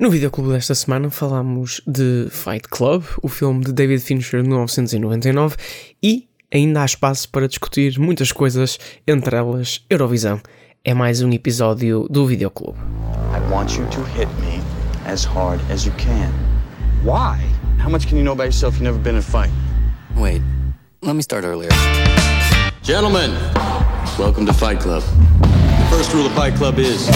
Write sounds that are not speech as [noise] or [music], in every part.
No videoclube desta semana falámos de Fight Club, o filme de David Fincher de 1999, e ainda há espaço para discutir muitas coisas, entre elas Eurovisão. É mais um episódio do videoclube. I want you to hit me as hard as you can. Why? How much can you know about yourself you've never been in a fight? Wait, let me start earlier. Gentlemen, welcome to Fight Club. The first rule of Fight Club is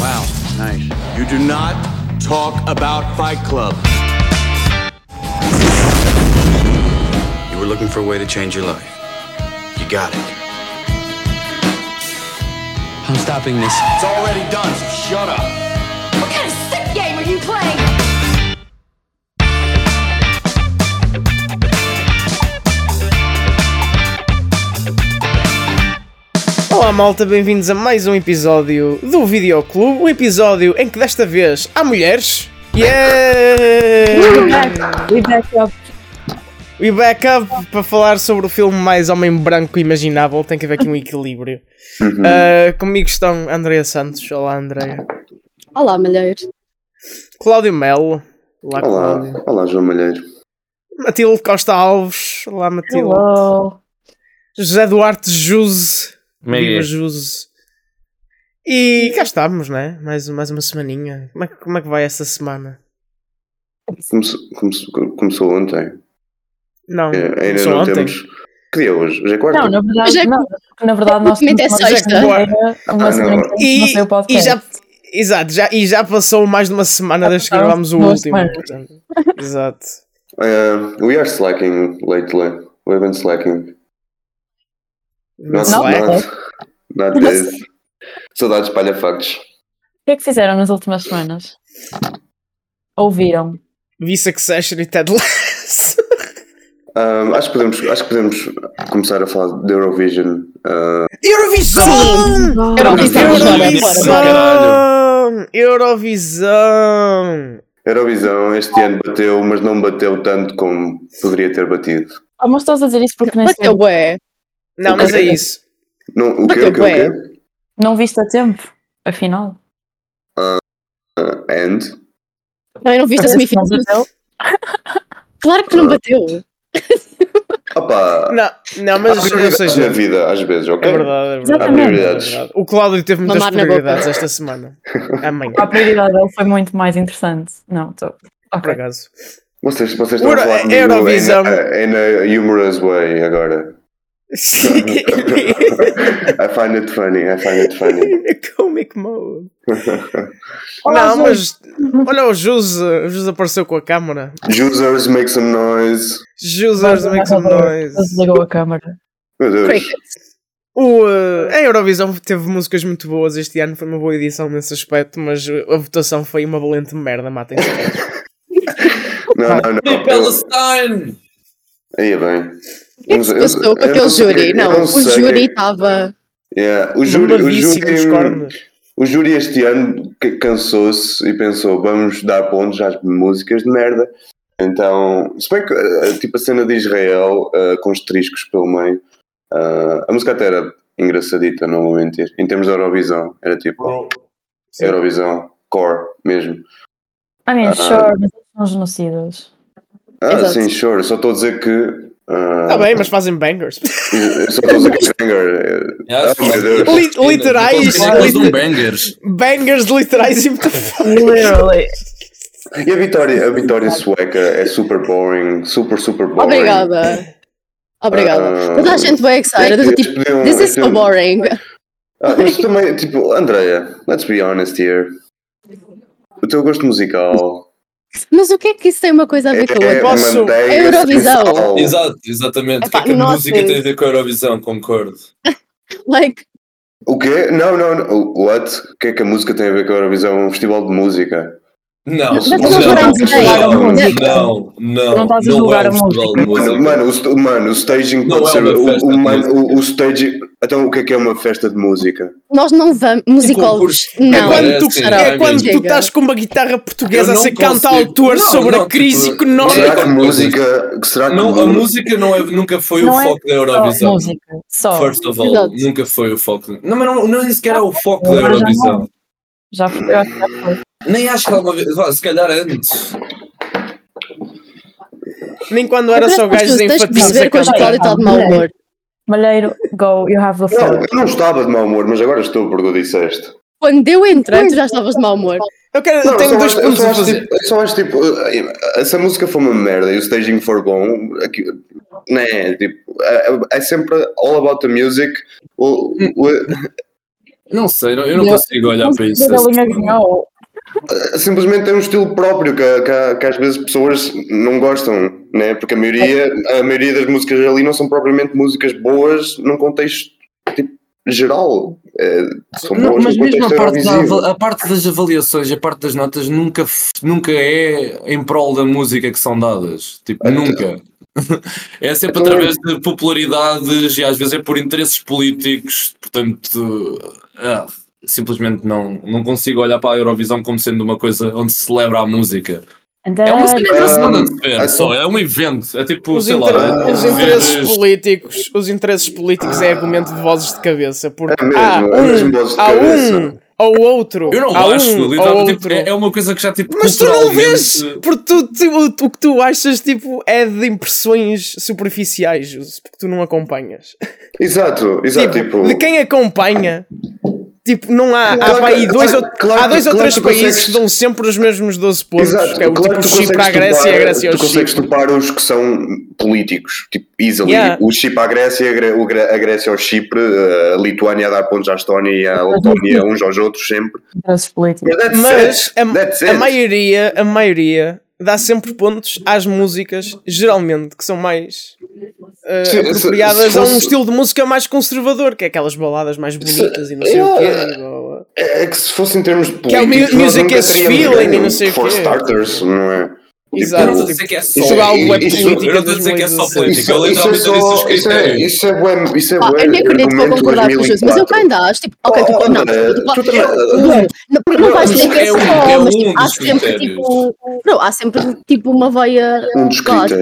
Wow, nice. you do not talk about Fight Club. You were looking for a way to change your life. You got it. I'm stopping this. It's already done, so shut up. What kind of sick game are you playing? Olá malta, bem-vindos a mais um episódio do Videoclube, um episódio em que desta vez há mulheres. Yeah! We back up. We back up para falar sobre o filme mais homem branco imaginável, tem que haver aqui um equilíbrio. Uh, comigo estão Andréa Santos, olá Andréa. Olá, Malheiro. Cláudio Melo, olá Cláudio. Olá, olá João Malheiro. Matilde Costa Alves, olá Matilde. Hello. José Duarte Juse, viva é? Juse. E cá estamos, né? Mais, mais uma semaninha. Como é, que- como é que vai essa semana? Começou, começou, começou ontem. Não, É, ainda começou não ontem. temos. Que dia é hoje? Hoje é quarta? Não, na verdade, é- não, na verdade nós é temos uma sexta. semana- uma Ah, semana não. E, saiu o e podcast. já, exato, já, e já passou mais de uma semana desde que gravámos o último. portanto, Exato. Uh, we are slacking lately. We've been slacking. Not, Não not this. Saudades palha-factos. O que é que fizeram nas últimas semanas? Ouviram? Vi Succession e Ted Lasso. Um, acho, que podemos, acho que podemos começar a falar de Eurovision. Uh, Eurovisão! Eurovisão! Eurovisão! Eurovisão! Eurovisão este ano bateu, mas não bateu tanto como poderia ter batido. Ah, mas estás a dizer isso porque nem Bateu sei. bué. Não, mas é isso. Não, o quê? O quê? O quê? Não viste a tempo, afinal. Uh, and? Não, eu não viste a semifinal. [laughs] Claro que não bateu. Opa! Não, não mas há ou prioridades na seja, vida, às vezes, ok? é verdade, é verdade. É Prioridades. verdade. O Cláudio teve muitas Mamar prioridades esta semana. [laughs] Amanhã, A prioridade dele foi muito mais interessante. Não, estou. por Ok. acaso. Vocês, vocês estão Euro- a falar comigo Eurovisão. in a, in a humorous way agora. [laughs] I find it funny, I find it funny. Comic mode. Não, mas olha o Jus, o Jus apareceu com a câmara. Users make some noise. Jusers make some noise. Desligou a câmara. Meu Deus. O, uh, a Eurovisão teve músicas muito boas este ano, foi uma boa edição nesse aspecto, mas a votação foi uma valente merda, matem-se. [laughs] Não, não, não. Palestine! aí é bem. É passou com eu aquele sei- júri? eu Não, o sei. júri estava. Yeah, O júri, o júri, o júri este ano cansou-se e pensou: vamos dar pontos às músicas de merda. Então, se bem que eh, tipo a cena de Israel eh, com os triscos pelo meio, eh, a música até era engraçadita, não vou mentir. Em termos de Eurovisão, era tipo Eurovisão core mesmo. I mean, Ah. sure, mas eles são genocidas. Ah, Exato. sim, sure. Só estou a dizer que. Ah, Tá bem, mas fazem bangers. eu Só estou a dizer que é banger. Yeah, Oh literais, liter- bangers. bangers literais e Literally. E a vitória, a vitória sueca é super boring, super, super boring. Obrigada. Obrigada. Ah. Toda a gente bem excited. Eles Tipo, podiam- this is so eles- boring. Ah, mas também, tipo, Andrea, let's be honest here. O teu gosto musical Mas o que é que isso tem uma coisa a ver com a é outra? Posso- É Eurovisão. Exato, exatamente. O que é Epá, que a música tem a ver com a Eurovisão? Concordo. [laughs] Like, O quê? Não, não, não. What? O que é que a música tem a ver com a Eurovisão? É um festival de música. Não, não, não não, não, não, Não estás a não julgar é a um festival de música. Mano, o, st- mano, o staging Não pode é ser. O, festa o, staging. Então, o que é que é uma festa de música? nós não vamos. Musicólogos. Não. É quando, tu, sim, é vai quando tu estás com uma guitarra portuguesa a não ser canta consigo. autor Não, sobre não, a crise tipo, económica. não é Será que música. Será que Não, a música não é, nunca foi Não o é foco da Só Eurovisão. música. Só. First of all, Exato. nunca foi o foco. Não, mas não, não nem sequer é o foco da Eurovisão. Já foi, eu acho que já foi. Nem acho que alguma vez. vá, Se calhar antes. Nem quando era só gajos a o cantar. Cláudio está de mau humor. Malheiro, go, you have the Não, floor. eu não estava de mau humor, mas agora estou porque tu disseste. Quando eu entrei, tu já estavas de mau humor. Eu, quero, eu Não, tenho só dois pontos só a acho, fazer. tipo, eu só acho tipo, eh, se a música for uma merda e o staging for bom, aqui, né, tipo, é, é sempre all about the music. O, o- Não sei, não- eu não consigo olhar para isso. Ganhou. simplesmente tem um estilo próprio que, que, que às vezes pessoas não gostam, né? Porque a maioria, a maioria das músicas ali não são propriamente músicas boas num contexto tipo, geral. É, são Não, boas mas no mesmo a parte, da a parte das avaliações, a parte das notas nunca, nunca é em prol da música que são dadas. Tipo, nunca. [laughs] É sempre Então- através de popularidades e às vezes é por interesses políticos. Portanto, ah, simplesmente não, não consigo olhar para a Eurovisão como sendo uma coisa onde se celebra a música. É uma celebração Ah, de ver, ah, só, é um evento. É tipo, Os, sei inter- lá. os é interesses veres- políticos, os interesses políticos é argumento de vozes de cabeça, porque É mesmo, há é mesmo um, vozes de há cabeça. um ou outro, Eu não acho, um ou literalmente, outro. tipo, é é uma coisa que já tipo Mas tu não culturalmente- vês, porque tu, tu- o que tu achas tipo, é de impressões superficiais, porque tu não acompanhas. Exato, exato. Tipo, Tipo, de quem acompanha, tipo, não há, há Claro aí que- dois, claro- ou, claro há dois ou claro três países consegues- que dão sempre os mesmos 12 pontos, Exato, que é o claro tipo Chipre à Grécia e a topar- Grécia ao Tu consegues Chipre. topar os que são políticos, tipo, easily. Yeah. O Chipre à Grécia, a Grécia ao Chipre, a Lituânia a dar pontos à Estónia e a Letónia uns aos outros sempre. Mas a, maioria, a maioria dá sempre pontos às músicas, geralmente, que são mais eh, Se- se- apropriadas se a um estilo de música mais conservador, que é aquelas baladas mais bonitas e não sei o quê. blá. É que se fosse em termos de Que é o music teríamos feeling e não sei o For quê. starters, não é? Exato. Eu não tipo, sei que é só. isso- é isso- política não dizer que é só 2017. política. Isso, Eu é literalmente disse isso é, critérios. isso é isso é Ah, eu nem acredito que vou concordar com os dois, mas eu 2004. ainda acho, tipo, ok, tu, Oh, não, André, tu, também- não, não, porque não vais dizer que é É só, é mas tipo, há sempre tipo, não, há sempre tipo uma veia, Um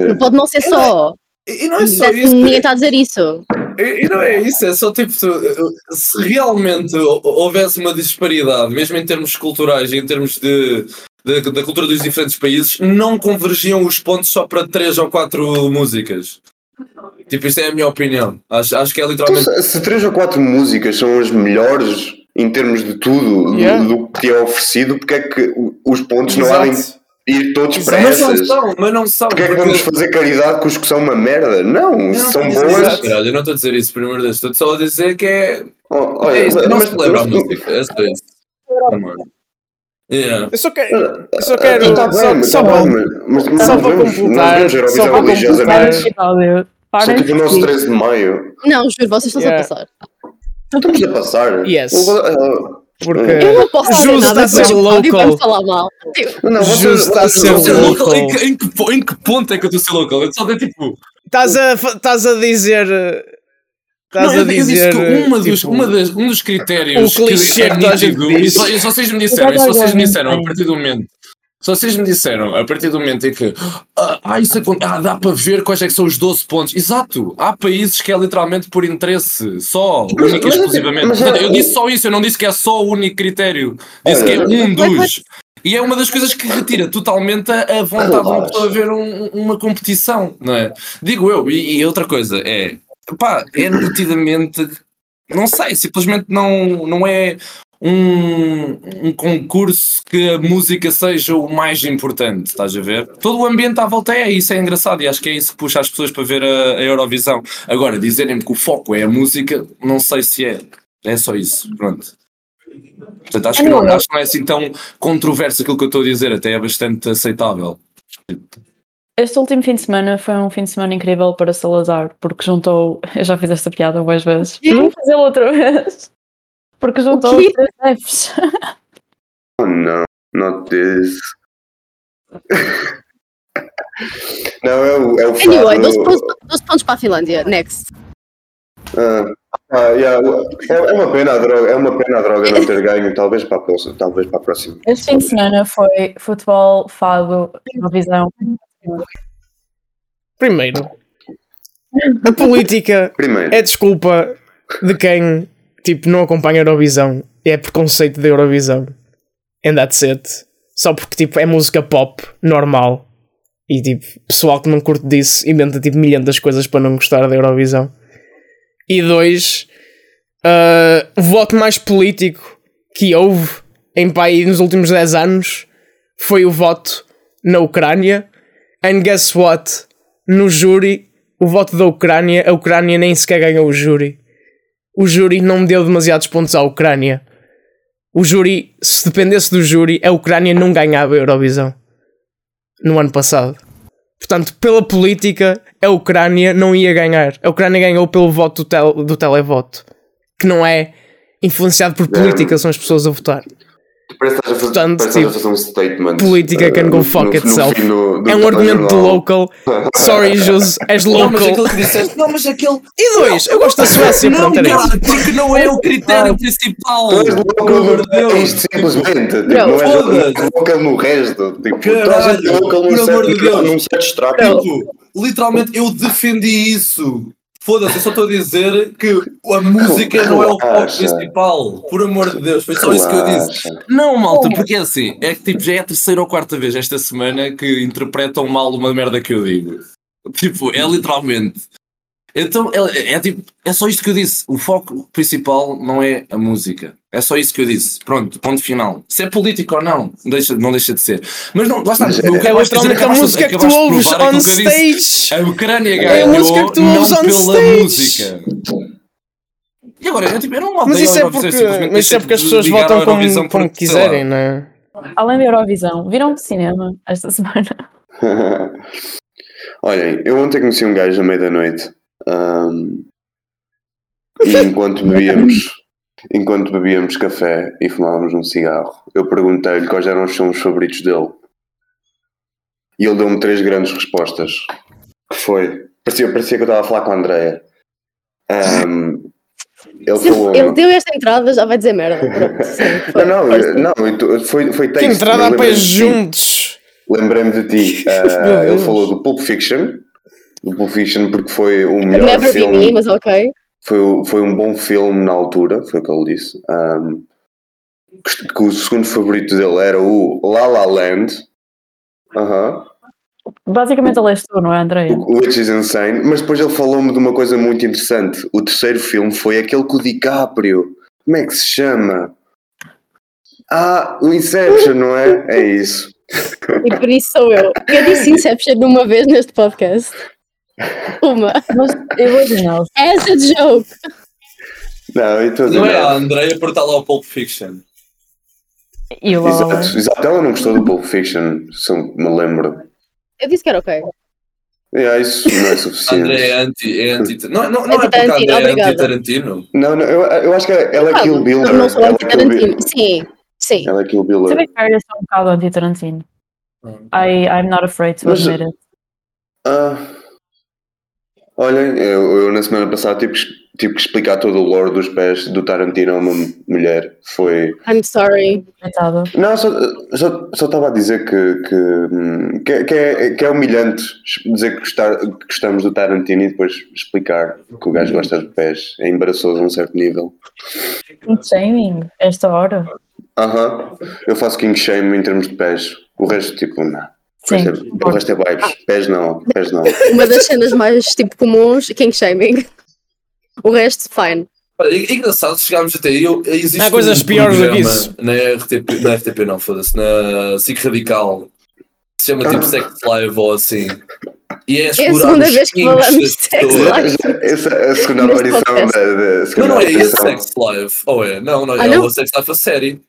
não pode não ser só, E não é só isso. ninguém está a dizer isso. E e não é isso, é só tipo, se realmente hou- houvesse uma disparidade, mesmo em termos culturais e em termos de, de- da cultura dos diferentes países, não convergiam os pontos só para três ou quatro músicas. Tipo, isto é a minha opinião. Acho, acho que é Então, literalmente. se, se três ou quatro músicas são as melhores em termos de tudo, do- Yeah. do, que é oferecido, porque é que os pontos não há Exato. Ir todos para Mas não são, mas não são. Porque é que vamos fazer caridade com os que são uma merda? Não, não são a dizer boas. caralho, eu não estou a dizer isso, primeiro Deus. Estou só a dizer que é. Oh, olha, é isso, não mas- se celebra a música. É só isso. Yeah. Eu só quero, eu só quero, Tá bem, só, mas só tá para- bem, mas- mas só para completar, nós vemos Eurovisão para religiosamente. Só tipo o nosso de 13 de maio. Não, juro, vocês estão-se Yeah. a passar. Estamos a passar. Yes. Uh, porque Eu não posso Justo nada, a ser local. falar mal. Não, vocês- Justo está a ser local. local, em, que, em, que, em que ponto é que eu estou a ser local? Eu só dei tipo. estás a, estás a dizer. Estás Não, eu, a disse dizer. que uma dos, tipo, uma das, um dos critérios o clichê que que toda a gente nítido, e só- e vocês me disseram, e se vocês me disseram a partir do momento, se vocês me disseram a partir do momento em que ah, ah, isso ah, dá para ver quais é que são os 12 pontos, exato, há países que é literalmente por interesse, só, única e mas- exclusivamente. mas- Portanto, eu disse só isso, eu não disse que é só o único critério, disse que é um dos. E é uma das coisas que retira totalmente a, vontade de uma pessoa ver um- uma competição, não é? Digo eu, e, e outra coisa é, pá, é nitidamente, não sei, simplesmente não, não é um, um concurso que a música seja o mais importante, estás a ver? Todo o ambiente à volta é isso, é engraçado e acho que é isso que puxa as pessoas para ver a, a Eurovisão. Agora, dizerem-me que o foco é a música, não sei se é, é só isso, pronto. Portanto, acho que não, acho que não é assim tão controverso aquilo que eu estou a dizer, até é bastante aceitável. Este último fim de semana foi um fim de semana incrível para Salazar, porque juntou. Eu já fiz esta piada várias vezes. Vou fazê-la outra vez. Porque juntou os três Fs. Oh no, not this. [laughs] Não, é o, é o Anyway, fado- 12 pontos, 12 pontos para a Finlândia. Next. Ah, ah, yeah, é, é uma pena a droga, é uma pena a droga não ter ganho, talvez para a próxima. Talvez para a próxima. Este fim de semana foi futebol, fado, televisão. Primeiro, a [laughs] política Primeiro, é desculpa de quem tipo, não acompanha a Eurovisão. É preconceito da Eurovisão. And that's it. Só porque tipo é música pop normal. E tipo, pessoal que não curte disso inventa tipo milhões das coisas para não gostar da Eurovisão. E dois, ah, o voto mais político que houve em país nos últimos 10 anos foi o voto na Ucrânia. And guess what? No júri, o voto da Ucrânia, a Ucrânia nem sequer ganhou o júri. O júri não deu demasiados pontos à Ucrânia. O júri, se dependesse do júri, a Ucrânia não ganhava a Eurovisão no ano passado. Portanto, pela política, a Ucrânia não ia ganhar. A Ucrânia ganhou pelo voto do, tel do televoto, que não é influenciado por política, são as pessoas a votar. Parece que estás a fazer, Portanto, estás a tipo, fazer um statement. Política can uh, go no- fuck itself. é um argumento de local. Sorry, Jus, és Não, mas local. aquele que disseste, não, mas aquele. E dois, eu gosto da Suécia, Não, pronto, cara, porque não é o critério principal. Tu és de no Deus. isto simplesmente. Tipo, não és louco no resto. Tipo, tu Caralho, és louco por num amor certo, de Deus. num certo extrato. Tipo, literalmente eu defendi isso. Foda-se, eu só estou a dizer que a música não é o foco principal. Por amor de Deus, foi só isso que eu disse. Não, malta, porque é assim, é que tipo, já é a terceira ou quarta vez esta semana que interpretam mal uma merda que eu digo. Tipo, é literalmente. Então, é, é tipo, é só isto que eu disse. O foco principal não é a música. É só isso que eu disse. Pronto, ponto final. Se é político ou não, deixa, não deixa de ser. Mas não, lá está. Mas o que eu É dizer, a acabaste- música que tu ouves on stage. A Ucrânia É a ganhou música que tu não ouves on pela stage. música. E agora, eu, tipo, eu não Mas odeio isso é porque, simplesmente mas isso é porque as pessoas votam como, como quiserem, não é? Além da Eurovisão, viram de cinema esta [laughs] semana? [laughs] Olhem, eu ontem conheci um gajo à meia da noite ahm, [laughs] e enquanto bebíamos, enquanto bebíamos café e fumávamos um cigarro, eu perguntei-lhe quais eram os filmes favoritos dele e ele deu-me três grandes respostas. Que foi, parecia, parecia que eu estava a falar com a Andrea. Ahm, ele falou. ele deu esta entrada, já vai dizer merda. Pronto, [laughs] sim, foi. Não, não, não, foi, foi Que texto. entrada eu a lembrei pés de ti. juntos. Lembrei-me de ti. [laughs] Meu ele falou do Pulp Fiction. Do Pulp Fiction porque foi o melhor Never be filme. me, mas ok. Foi, foi um bom filme na altura, foi o que ele disse. Ahm, que, que o segundo favorito dele era o La La Land. Aham. Basicamente ele és tu, não é, Andréia? O Which is Insane. Mas depois ele falou-me de uma coisa muito interessante. O terceiro filme foi aquele com o DiCaprio. Como é que se chama? Ah, o Inception, não é? É isso. E por isso sou eu. Eu disse [laughs] Inception uma vez neste podcast. Uma. Mas eu original. As a joke. Não, e estou a dizer Não é a. Andrea por estar lá o Pulp Fiction. E Land. Exato, exato. Ela não gostou do Pulp Fiction, se eu me lembro. Eu disse que era ok. É, isso não é suficiente. é anti. É anti não, não, não é porque a Anti-Tarantino, Andrea é anti-Tarantino. Não, não, eu, eu acho que ela é Kill Bill. Eu não sou é anti-Tarantino. Sim, sim. Ela é Kill Bill. To be fair, eu sou um bocado anti-Tarantino. I, I'm not afraid to Mas- admit it. Ah, olhem, eu, eu na semana passada tive, que- tive que explicar todo o lore dos pés do Tarantino a uma mulher. Foi. I'm sorry. Não, só só- só estava a dizer que, que, hum, que, que é, que é humilhante dizer que, gostar, que gostamos do Tarantino e depois explicar que o gajo gosta de pés. É embaraçoso a um certo nível. King shaming, esta hora. Aham. Eu faço king shame em termos de pés. O resto, tipo, não. Sim. é, o resto é vibes. Pés não, pés não. [laughs] Uma das cenas mais tipo comuns, king shaming. O resto, fine. Olha, é engraçado, chegámos até aí. Existe Há coisas um piores do que isso. Na RTP, na RTP não, foda-se, na SIC Radical. Se chama tipo Sex Live ou assim. E é É a segunda vez que falamos de sex live. Essa é a segunda aparição da, da Não, segunda não é esse. Sex Live. Ou é? Não, não, Ah, é o Sex Live a série.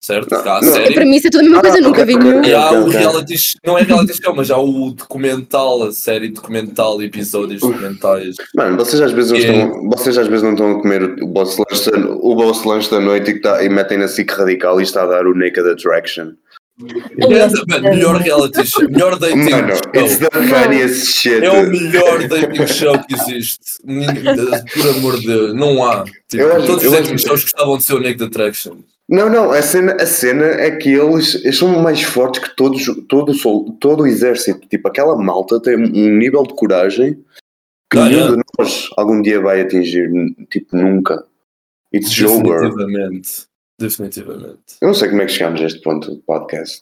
Certo? Não, Há a não. série. Para mim isso é tudo a mesma Ah, coisa, nunca ok, vi nenhum. E há o reality show, não é reality show, mas há o documental, a série documental, episódios documentais. Mano, vocês às vezes não, É. estão, vocês às vezes não estão a comer o vosso lanche, da- o vosso lanche da noite e, que tá- e metem na SIC radical e está a dar o Naked Attraction. É, melhor reality show, melhor dating Mano, it's show. the funniest shit. É o melhor dating show que existe. Por amor de Deus, não há. Tipo, Eu todos eu os dating shows gostavam de ser o Naked Attraction. Não, não, a cena, a cena é que eles, eles são mais fortes que todos, todo, o sol- todo o exército. Tipo, aquela malta tem um nível de coragem que Ah, nenhum é. de nós algum dia vai atingir. Tipo, nunca. It's over. Definitivamente. Definitivamente. Eu não sei como é que chegámos a este ponto do podcast.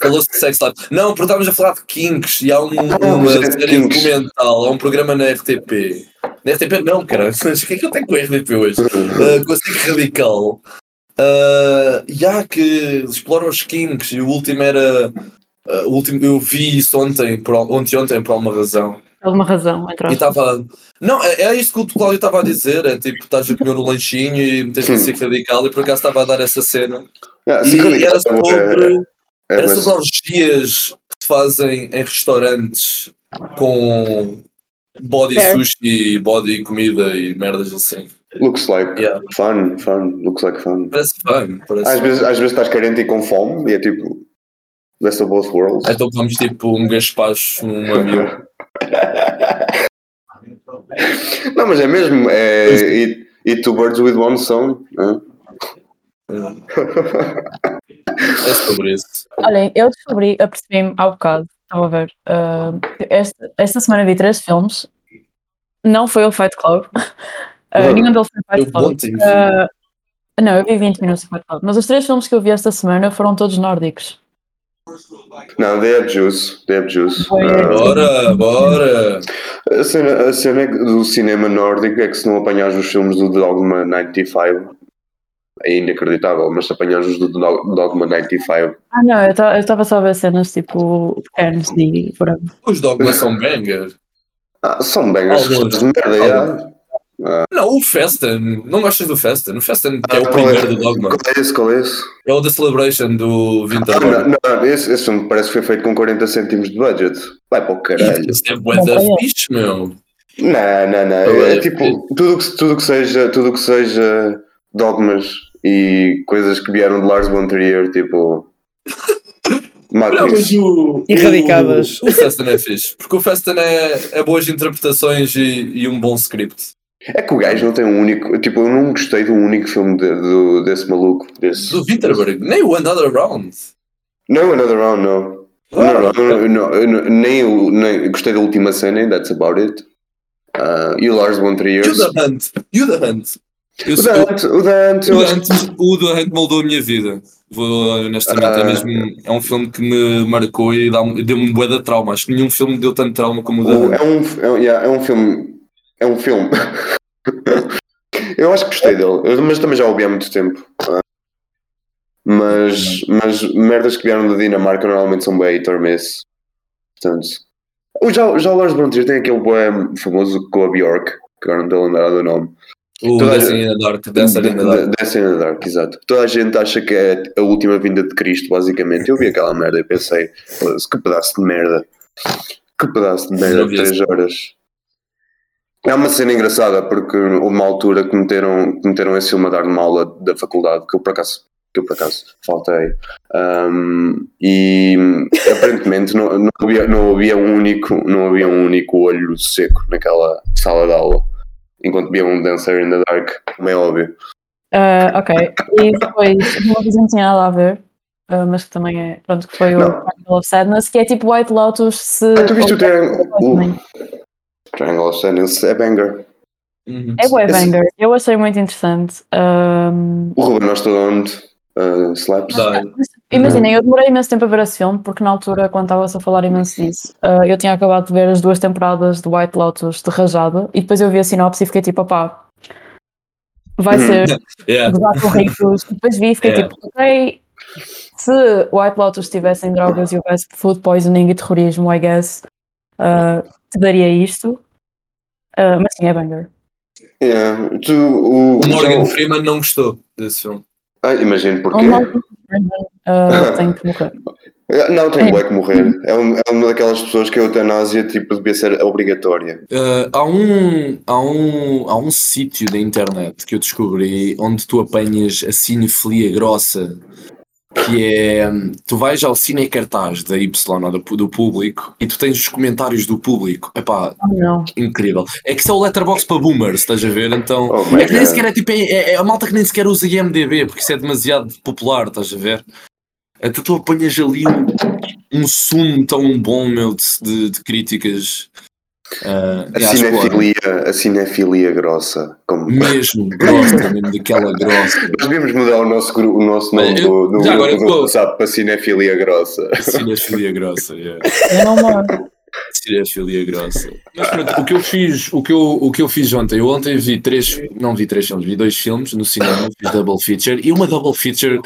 Falou-se de sex life. Não, porque estávamos a falar de Kinks e há um, Ah, uma é série Kinks. documental, há um programa na RTP. Na RTP não, cara. [laughs] O que é que eu tenho com a RTP hoje? Uh, com a SIC Radical. Uh, e há que exploram os Kinks e o último era. uh, o último, eu vi isso ontem, por, ontem, ontem, por alguma razão. Alguma razão, entre E estava. Não, é, é isto que o Cláudio estava a dizer. É tipo, estás a comer o lanchinho e metes na SIC Radical e por acaso estava a dar essa cena. Ah, E Radical era é- sobre. é- é- sobre orgias que se fazem em restaurantes com body sushi, body comida e merdas assim. Looks like Yeah. fun, fun, looks like fun. Parece fun. Parece Às fun. vezes, às vezes estás carente e com fome e é tipo best of both worlds. Então comes tipo um gaspacho, um mamilo. [laughs] Não, mas é mesmo, é eat, eat two birds with one stone. né? É sobre isso. Olhem, eu descobri, apercebi-me há bocado, estava a ver, ah, esta, esta semana vi três filmes, não foi o Fight Club, Uhum. nenhum deles foi vi. Ah, não, eu vi 20 minutos Fight Club, mas os três filmes que eu vi esta semana foram todos nórdicos. Não, they have juice, they have juice. Foi- Ah, Bora, bora! a, cena, a cena do cinema nórdico é que se não apanhares os filmes do Dogma 95 é inacreditável, mas se apanhares os do Do- Dogma 95 Ah não, eu estava só a ver cenas tipo pequenos e por aí. Os dogmas são banger. ah, são as Alguns. de merda. Não, o Festen. Não gostas do Festen? O Festen que é o Ah, primeiro do Dogma. Qual é esse? Qual é esse? É o The Celebration do Ah, Winterborn. não, não, esse, esse filme parece que foi feito com 40 cêntimos de budget. Vai para o caralho. Isso é bué da Não, é. fixe, meu. Não, não, não. É, É, tipo, tudo que, tudo que seja, tudo que seja dogmas e coisas que vieram de Lars von Trier, tipo. [laughs] Mas Matrix. o, Erradicadas. O, o Festen é fixe. Porque o Festen é, é boas interpretações e, e um bom script. É que o gajo não tem um único. Tipo, eu não gostei do único filme de- do, desse maluco. Desse, Do Winterberg. Nem o Another Round. Não, Another Round, não. Ah, não, não, não, eu não- nem, o- nem gostei da última cena, and that's about it. Ah, e o Lars von Trier. E o The Hunt. E o The Hunt. Eu, O sou- Dante, o Dante, o, eu The Hunt, o The Hunt moldou a minha vida. Vou honestamente, Ah. é mesmo. É um filme que me marcou e deu-me um bué de trauma. Acho que nenhum filme deu tanto trauma como o The O- Hunt. é, um, é, yeah, é um filme. É um filme. [laughs] [laughs] eu acho que gostei dele, mas também já o vi há muito tempo. Mas, mas merdas que vieram da Dinamarca normalmente são bem hit or miss. Portanto, o- já, já o Lars von Trier tem aquele bué famoso com a Bjork, que agora não estou a lembrar do nome. O Toda Dancing in the Dark. Dancing in the Dark. Dancing in the Dark, exato. Toda a gente acha que é a última vinda de Cristo, basicamente. Eu vi aquela merda e pensei, "Foda-se, que pedaço de merda. Que pedaço de merda Não de vi 3 esse. horas. É uma cena engraçada porque houve uma altura que meteram, que meteram esse filme a dar numa aula da faculdade, que eu por acaso, que eu por acaso faltei. Ahm, e aparentemente não, não, havia, não, havia um único, não havia um único olho seco naquela sala de aula. Enquanto via um Dancer in the Dark, como é óbvio. Ah, ok, e depois uma coisa não tinha nada a ver, ah, mas que também é, pronto, que foi o Não. Triangle of Sadness, que é tipo White Lotus se... Ah, tu viste o Triangle? Uh, Triangle of Sadness é banger. Uhum. É bué banger, eu achei muito interessante. Ahm, O Ruben Ostodonte uh, slaps. Imaginem, eu demorei imenso tempo a ver esse filme, porque na altura, quando estava-se a falar imenso disso, ah, eu tinha acabado de ver as duas temporadas de White Lotus de rajada, e depois eu vi a sinopse e fiquei tipo, opá, vai Uhum. ser [laughs] Yeah. gozar com ricos. Depois vi e fiquei Yeah. tipo, ok, se White Lotus tivessem drogas e houvesse food poisoning e terrorismo, I guess, ah, te daria isto. Ah, mas sim, é banger. Yeah. Tu, o, O Morgan Freeman não gostou desse filme. Ah, imagino Morgan Freeman, ah, tem que morrer. [laughs] Não, tem bué que morrer. É, um- é uma daquelas pessoas que a eutanásia tipo, devia ser obrigatória. Uh, há um, há um, há um sítio da internet que eu descobri onde tu apanhas a cinefilia grossa, que é tu vais ao cine cartaz da Y ou do, do público e tu tens os comentários do público. Epá, Oh, não. incrível. É que isso é o letterbox para boomers, estás a ver? Então Oh é que nem sequer é tipo é, é- é a malta que nem sequer usa IMDB porque isso é demasiado popular, estás a ver? Então tu apanhas ali um, um sumo tão bom, meu, de, de- de críticas Ah, A cinefilia, a cinefilia grossa. Como... mesmo [laughs] grossa, mesmo daquela grossa. Nós devemos mudar o nosso, o nosso nome do, eu- do já agora do vou- WhatsApp para cinefilia grossa. Cinefilia grossa, yeah. Eu não moro. Cinefilia grossa. Mas pronto, o que eu fiz, o que eu, o que eu fiz ontem, eu ontem vi três, não vi três filmes, vi dois filmes no cinema, fiz double feature, e uma double feature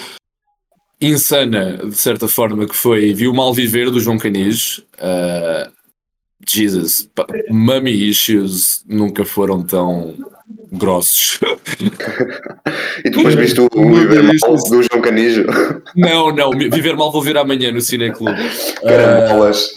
insana, de certa forma, que foi, vi o Mal Viver do João Canis, ah, Jesus, Mummy Issues nunca foram tão grossos. [laughs] E depois viste o, Viver Mal do João Canijo. Não, não, Viver Mal vou ver amanhã no Cineclube. Ah, Caramolas.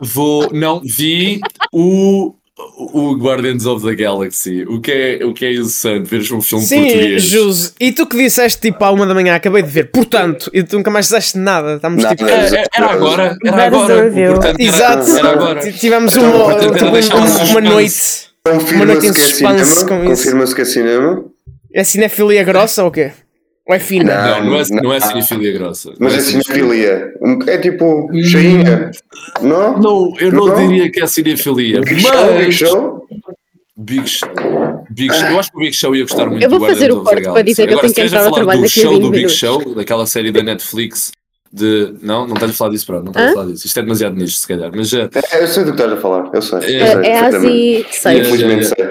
Vou, não, vi o, o Guardians of the Galaxy. O que é, o que é interessante, veres um filme Sim, português. Juse. E tu que disseste tipo à uma da manhã, acabei de ver, portanto, e tu nunca mais disseste nada. Tipo. É, é, era agora, era That is the agora. Portanto, era, Exato. era agora. Tivemos Então, uma, portanto, era uma, um noite. Uma noite em que é suspense cinema. com isso. Confirma-se que é cinema. É cinefilia grossa ou quê? Ou é fina? Não, não é, não é Não. cinefilia grossa. Mas Não é cinefilia. É tipo cheinha. Não? Não, eu não, Não? diria que é cinefilia. Big Show, Big mas. Show. Big Show. Big Show. Eu acho que o Big Show ia gostar muito Eu vou do fazer o corte para dizer que eu tenho que entrar a ao falar trabalho do daqui a show 20 do Big. Show, daquela série da Netflix de. Não, não estás a falar disso, pronto, não estás a falar disso. Isto é demasiado nisto, se calhar. Mas uh, É, Eu sei do que estás a falar. Eu sei. É, sei É, é. Asi 6. Infelizmente sei.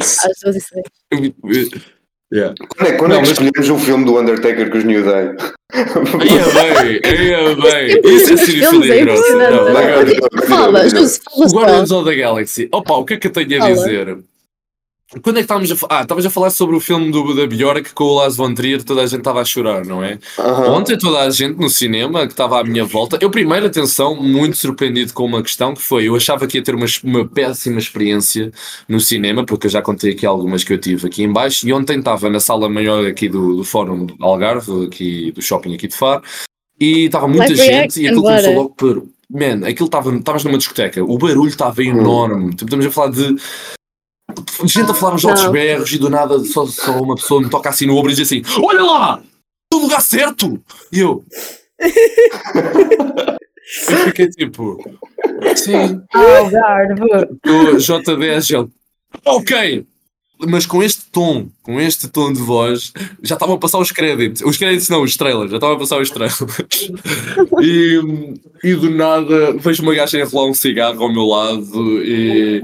Às 12 e seis. Yeah. Quando é, quando Não, é que mas- escolhemos um filme do Undertaker com os New Day? Ia bem, ia bem. Isso é é grossa. Fala, O. Guardians of the Galaxy. Opa, o que é que eu tenho a Fala. dizer? Quando é que estávamos a falar? Ah, estavas a falar sobre o filme do, da Bjork com o Lars von Trier, toda a gente estava a chorar, não é? Aham. Ontem toda a gente no cinema que estava à minha volta, eu primeiro, atenção, muito surpreendido com uma questão que foi, eu achava que ia ter uma, uma péssima experiência no cinema, porque eu já contei aqui algumas que eu tive aqui em baixo, e ontem estava na sala maior aqui do, do Fórum de Algarve, aqui, do shopping aqui de Faro, e estava muita gente, e aquilo começou logo por... Man, aquilo estava, estavas numa discoteca, o barulho estava enorme, tipo, estamos a falar de gente a falar uns altos berros e do nada só, só uma pessoa me toca assim no ombro e diz assim: Olha lá! No lugar certo! E eu. [laughs] eu fiquei tipo. Sim, Algarve. o J10 ele. Ok! Mas com este tom, com este tom de voz, já estavam a passar os créditos. Os créditos não, os trailers, já estavam a passar os trailers. E, e do nada vejo uma gaja enrolar um cigarro ao meu lado e,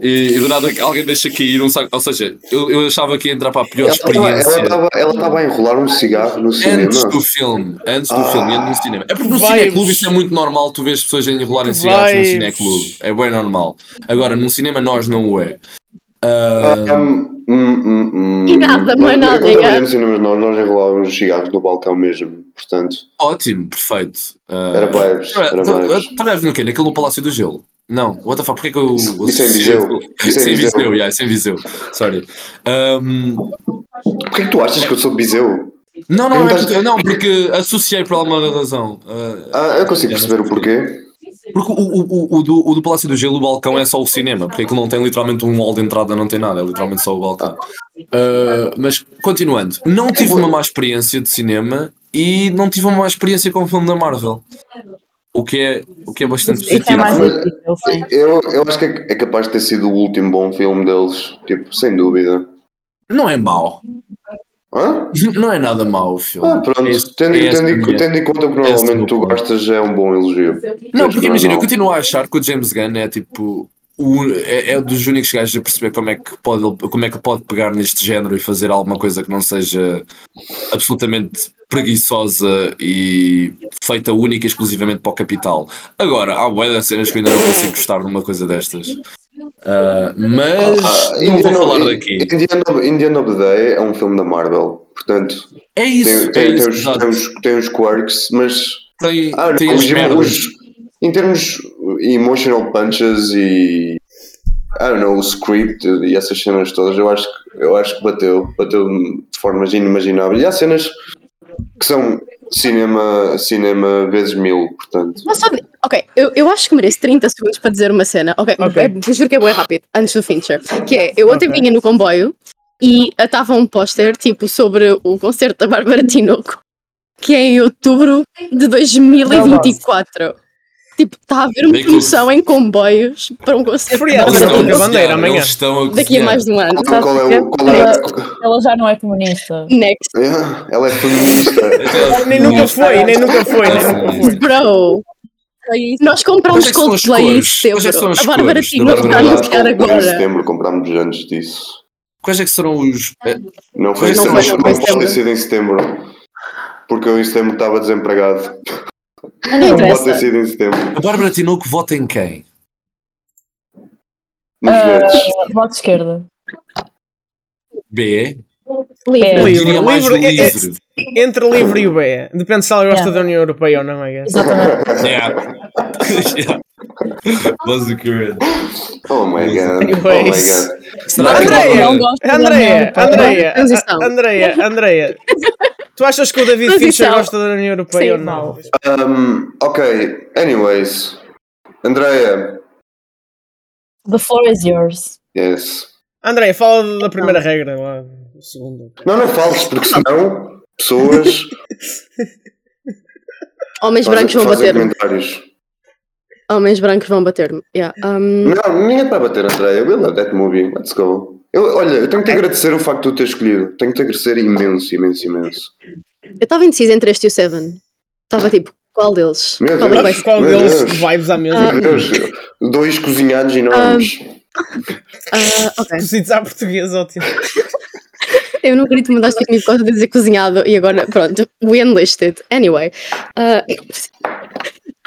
e, e do nada alguém deixa cair um saco. Ou seja, eu, eu achava que ia entrar para a pior Ela estava- ela experiência. estava ela estava a enrolar um cigarro no cinema. Antes do filme, antes do Ah. filme, antes do cinema. É porque no Vibes. cineclube isto é muito normal, tu vês pessoas a enrolarem cigarros no cineclube. É bem normal. Agora, no cinema nós não o é. Hum, hum, hum. E nada, nada, Quando é. cinemas, nós, nós enrolávamos os cigarros no balcão mesmo. Portanto, ótimo, perfeito. Ah, era vibes. Era vibes. Trabalhas no quê? Naquele no Palácio do Gelo? Não, what the fuck, porque é que eu. Isso é em Viseu. [laughs] Isso é em Viseu. Yeah, isso é em Viseu. Sorry. Um, Porquê que tu achas que eu sou de Viseu? não, não, Não é não, porque associei por alguma razão. Ah, Ah, eu consigo perceber o porquê. Porque o, o, o, o do, o do Palácio do Gelo, o balcão é só o cinema, porque aquilo não tem literalmente um hall de entrada, não tem nada, é literalmente só o balcão. Ah, mas continuando, não tive uma má experiência de cinema e não tive uma má experiência com o filme da Marvel. O que é, o que é bastante Isso é positivo. sim. Eu, eu acho que é, é capaz de ter sido o último bom filme deles. Tipo, sem dúvida. Não é mau. Hã? [laughs] Não é nada mau o filme. Ah, pronto. É esse- Tendo, é esse tendo, em- minha- tendo em conta que é normalmente tu ponto. gostas, é um bom elogio. Não, porque que imagina, eu continuo a achar que o James Gunn é tipo. o- é, é dos únicos gajos a perceber como é, que pode, como é que pode pegar neste género e fazer alguma coisa que não seja absolutamente preguiçosa e feita única e exclusivamente para o capital. Agora, há de cenas que eu ainda não consigo gostar numa coisa destas. Ah, mas Ah, não vou Indiana- falar daqui. Indiana, Indiana of the Day é um filme da Marvel. Portanto, É isso, tem, é tem, isso. tem, os, tem, os, tem os quirks, mas Tem, ah, tem não, os- em termos emotional punches e I don't know, o script e essas cenas todas, eu acho que, eu acho que bateu, bateu de formas inimagináveis. E há cenas que são cinema, cinema vezes mil, portanto. Mas sabe, ok, eu, eu acho que mereço 30 segundos para dizer uma cena. Ok, Ok. é, juro que é bem rápido, antes do Fincher. Que é, eu ontem Ok. vinha no comboio e estava um póster tipo sobre o concerto da Bárbara [laughs] Tinoco, que é em outubro de 2024. Tipo, está a haver uma promoção em comboios para um concerto de Eles estão Bárbara não, a a bandeira amanhã. eles estão a daqui a mais de um ano. Então, qual é o. Qual é, Ela já não é comunista. Next. Yeah, ela é feminista. Nem nunca foi, nem nunca foi, nem nunca foi. Bro. Nós comprámos Quais é Coldplay em cores? Quais é que são setembro. as A Bárbara da está a anunciar Em agora. setembro comprámos antes disso. Quais é que serão os. eh, Não foi em Não setembro, foi, não não foi pode ter setembro. sido em setembro. Porque eu em setembro estava desempregado. Não Não [laughs] pode ter sido em setembro. A Bárbara Tinoco vota em quem? Nos Ah, verdes. Voto de esquerda. B? Livre. Eu Livre, diria mais livre, é- é- livre. Entre livre e o B. Depende se ela gosta Yeah. da União Europeia ou não, I guess. Exatamente. Yeah. [laughs] Yeah. Basicamente. Oh my god. Oh my god. Andreia, Andreia. Andreia, Andreia, Andreia. Tu achas que o David Transição. Fincher gosta da União Europeia Sim. ou não? Um, ok, anyways. Andrea. The floor is yours. Yes. Andreia, fala da primeira regra lá. Segundo. Não, não fales, porque senão pessoas [laughs] Homens brancos vão bater-me. comentários. Homens brancos vão bater-me. Yeah. Um, Não, ninguém está a bater, Andrea. We love that movie. Let's go. Eu, olha, eu tenho que te agradecer o facto de tu ter escolhido. Tenho que te agradecer imenso, imenso, imenso. eu estava indecisa entre este e o Seven. Estava tipo, qual deles? Meu qual vai Deus. ser? Qual deles Deus. vibes à mesma? Ah. Meu Deus, dois cozinhados enormes. Ah, ok. [laughs] Cozidos à portuguesa, ótimo. Eu não queria te mandar este por causa de dizer cozinhado e agora, pronto, we enlisted. Anyway. ah,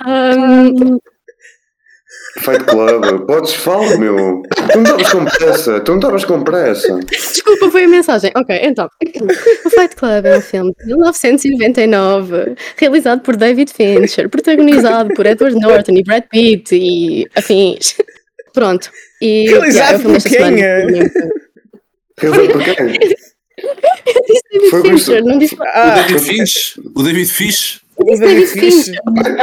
um, Fight Club. Podes falar, meu. Tu não estavas com pressa. Tu não estavas com pressa. desculpa, foi a mensagem. Ok, então. O Fight Club é um filme de 1999, realizado por David Fincher, protagonizado por Edward Norton e Brad Pitt e afins. Pronto. E, Realizado é filme por quem? semana. Realizado por quem? Eu disse David Fincher, não disse O Ah, David Finch? O David Finch? o David Fincher. Não.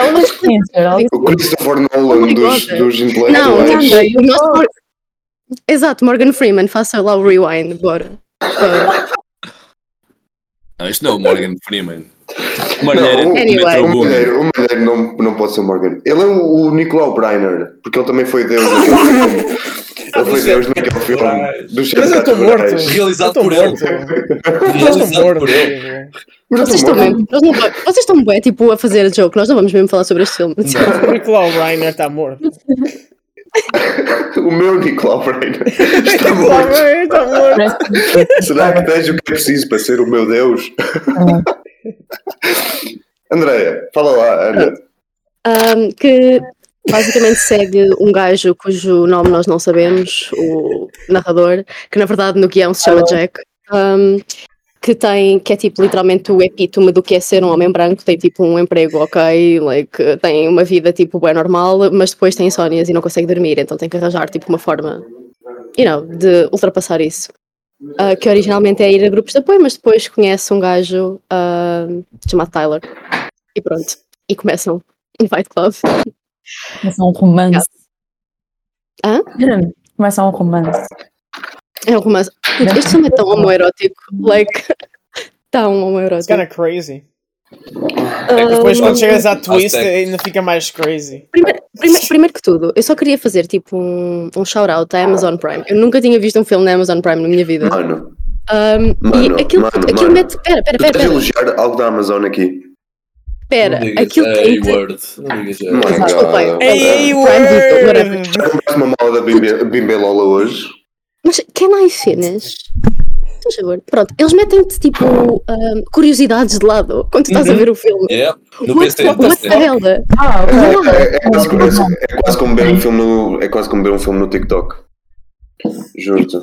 Ela O Christopher Nolan dos, dos Não, intelectuais. não, o nosso Exato, Morgan Freeman, faça lá o rewind, bora. Ah, Não, isto não é o Morgan Freeman. O Não, Malheiro o, é Anyway. o. Malheiro, o Malheiro não, não pode ser o Morgan. Ele é o, o Nicolau Breiner, porque ele também foi Deus [laughs] Ele foi Deus naquele filme. Dos Mas eu estou morto. Realizado por ele. morto. Eu estou Realizado morto. por ele. Mas eu Vocês estão nós não, vocês estão bem, tipo, a fazer a joke, nós não vamos mesmo falar sobre este filme. O Nicolau Reiner está morto. [laughs] O meu Nicolau Breiner está morto. Reiner está morto. [laughs] Será que tens o que é preciso para ser o meu Deus? [laughs] Andréia, fala lá, Ana. Um, que basicamente segue um gajo cujo nome nós não sabemos, o narrador, que na verdade no guião se chama Jack, um, que tem, que é tipo literalmente o epítome do que é ser um homem branco, tem tipo um emprego ok, like, tem uma vida tipo bem normal, mas depois tem insónias e não consegue dormir, então tem que arranjar tipo uma forma, you know, de ultrapassar isso. Uh, que originalmente é ir a grupos de apoio, mas depois conhece um gajo uh, chamado Tyler. E pronto. E começam um Fight Club. Começa um romance. Hã? [clears throat] Começa um romance. É um romance. Este filme é tão homoerótico. Like, [laughs] tão It's homoerótico. kind of crazy. Ah, Depois quando chegas à twist Aspecto. ainda fica mais crazy. primeiro, [laughs] primeiro, primeiro que tudo, eu só queria fazer tipo um, um shout-out à Amazon Prime. Eu nunca tinha visto um filme na Amazon Prime na minha vida. Mano, Um, Mano, e aquilo, mano, aquilo mano. mete. Pera, pera, tu pera, estás a pera. elogiar algo da Amazon aqui. Pera. Aquilo a tem. word. Não digas a Oh my Desculpem. God. Ei, ei, Prime Video, whatever. word! Já compraste uma mala da Bimbe, Bimbe Lola hoje? Mas can I finish? Por favor. Pronto, eles metem-te tipo um, curiosidades de lado quando tu estás a ver o filme. Yeah, no What, PC. Ah. É, é quase, como- é quase como ver um filme no, é quase como ver um filme no TikTok. Juro-te.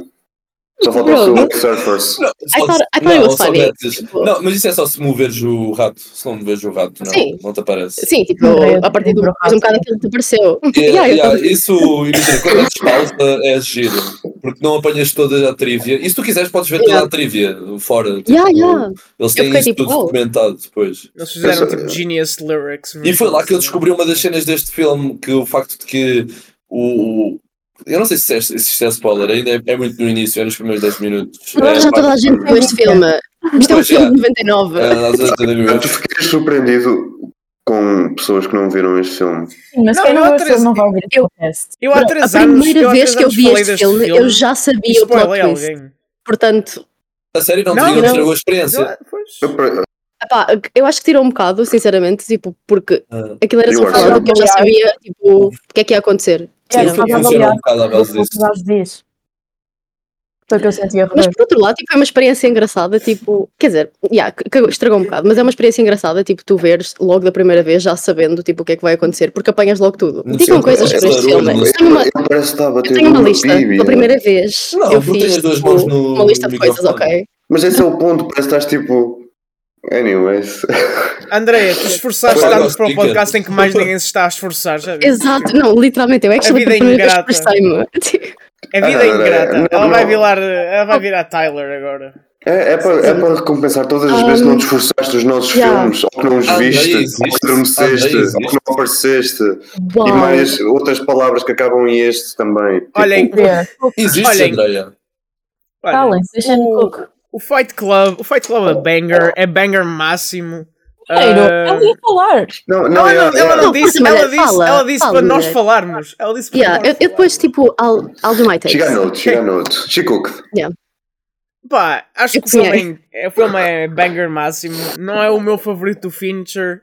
Só falta o seu Surfers. Não, I thought- I thought não, it was funny. Tipo- Não, mas isso é só se moveres o rato. Se não moveres o rato, não, Sim. não te aparece. Sim, tipo, Ok, a partir do depois um bocado aquilo que te apareceu. [laughs] Yeah, Yeah, yeah, tava- isso, imagina, quando metes pausa é giro, porque não apanhas toda a trivia. E se tu quiseres, podes ver toda Yeah. a trivia fora. Tipo, Yeah, yeah. Eles têm fiquei isso tipo, tudo oh. documentado depois. Eles fizeram tipo genius lyrics. E foi lá que eu descobri uma das cenas deste filme, que o facto de que o. eu não sei se é, se isto é spoiler, ainda é, é muito no início, é nos primeiros 10 minutos. Agora É, já toda a gente viu este filme. Isto é um filme de 99. É, Tu ficas surpreendido com pessoas que não viram este filme. Sim, mas Não, quem não viu filme não vai ouvir este eu- podcast. Eu há três a anos. primeira há vez que eu anos vi este deste filme, eu já sabia o plot twist. alguém. Portanto, A sério, não, Não, te não. estragou a experiência. Eu- pois. Eu, por- epá, eu acho que tirou um bocado, sinceramente, tipo, porque Ah. aquilo era só falado que- que eu já sabia tipo, o que é que ia acontecer. Sim, estava funciona um bocado à o base que o disso. gajo diz. Foi o que eu senti a Mas por outro lado, tipo, é uma experiência engraçada, tipo, quer dizer, yeah, estragou um bocado, mas é uma experiência engraçada, tipo, tu veres logo da primeira vez já sabendo tipo, o que é que vai acontecer, porque apanhas logo tudo. Sim, Digam coisas é sobre este filme. Eu tenho uma, eu eu tenho uma lista, pela primeira vez Não, eu fiz tipo, mãos no- uma lista de coisas, ok? Mas esse é o ponto, parece que estás tipo. Anyways. Andréia, tu esforçaste tanto para o de podcast em que mais ninguém se está a esforçar, já viste? Exato, não, literalmente, eu é que A vida é ingrata. A vida é não, ingrata. não, Ela vai não. virar, ela vai virar Tyler agora. É, é, para, é para recompensar todas as vezes que não te esforçaste os nossos Um, yeah. filmes, ou que não os Ah, viste, ou que adormeceste, Ah, ou que não apareceste, e mais outras palavras que acabam em este também. Tipo, Olhem, Ver. Existe, Olhem. Andréia. Calem-se, deixem-me. O Fight Club, o Fight Club é banger, é banger máximo. Primeiro, Ah, ela ia falar. Não, não, Ela não, ela é- não Não, disse, ela disse, fala, ela disse fala, para nós mulher. falarmos. Ela disse para Yeah, nós eu, eu depois, tipo, I'll, I'll do my takes. Chega a note, chega a note. She cooked. Pá, acho Eu que o filme, é, o filme é banger máximo. Não é o meu favorito do Fincher,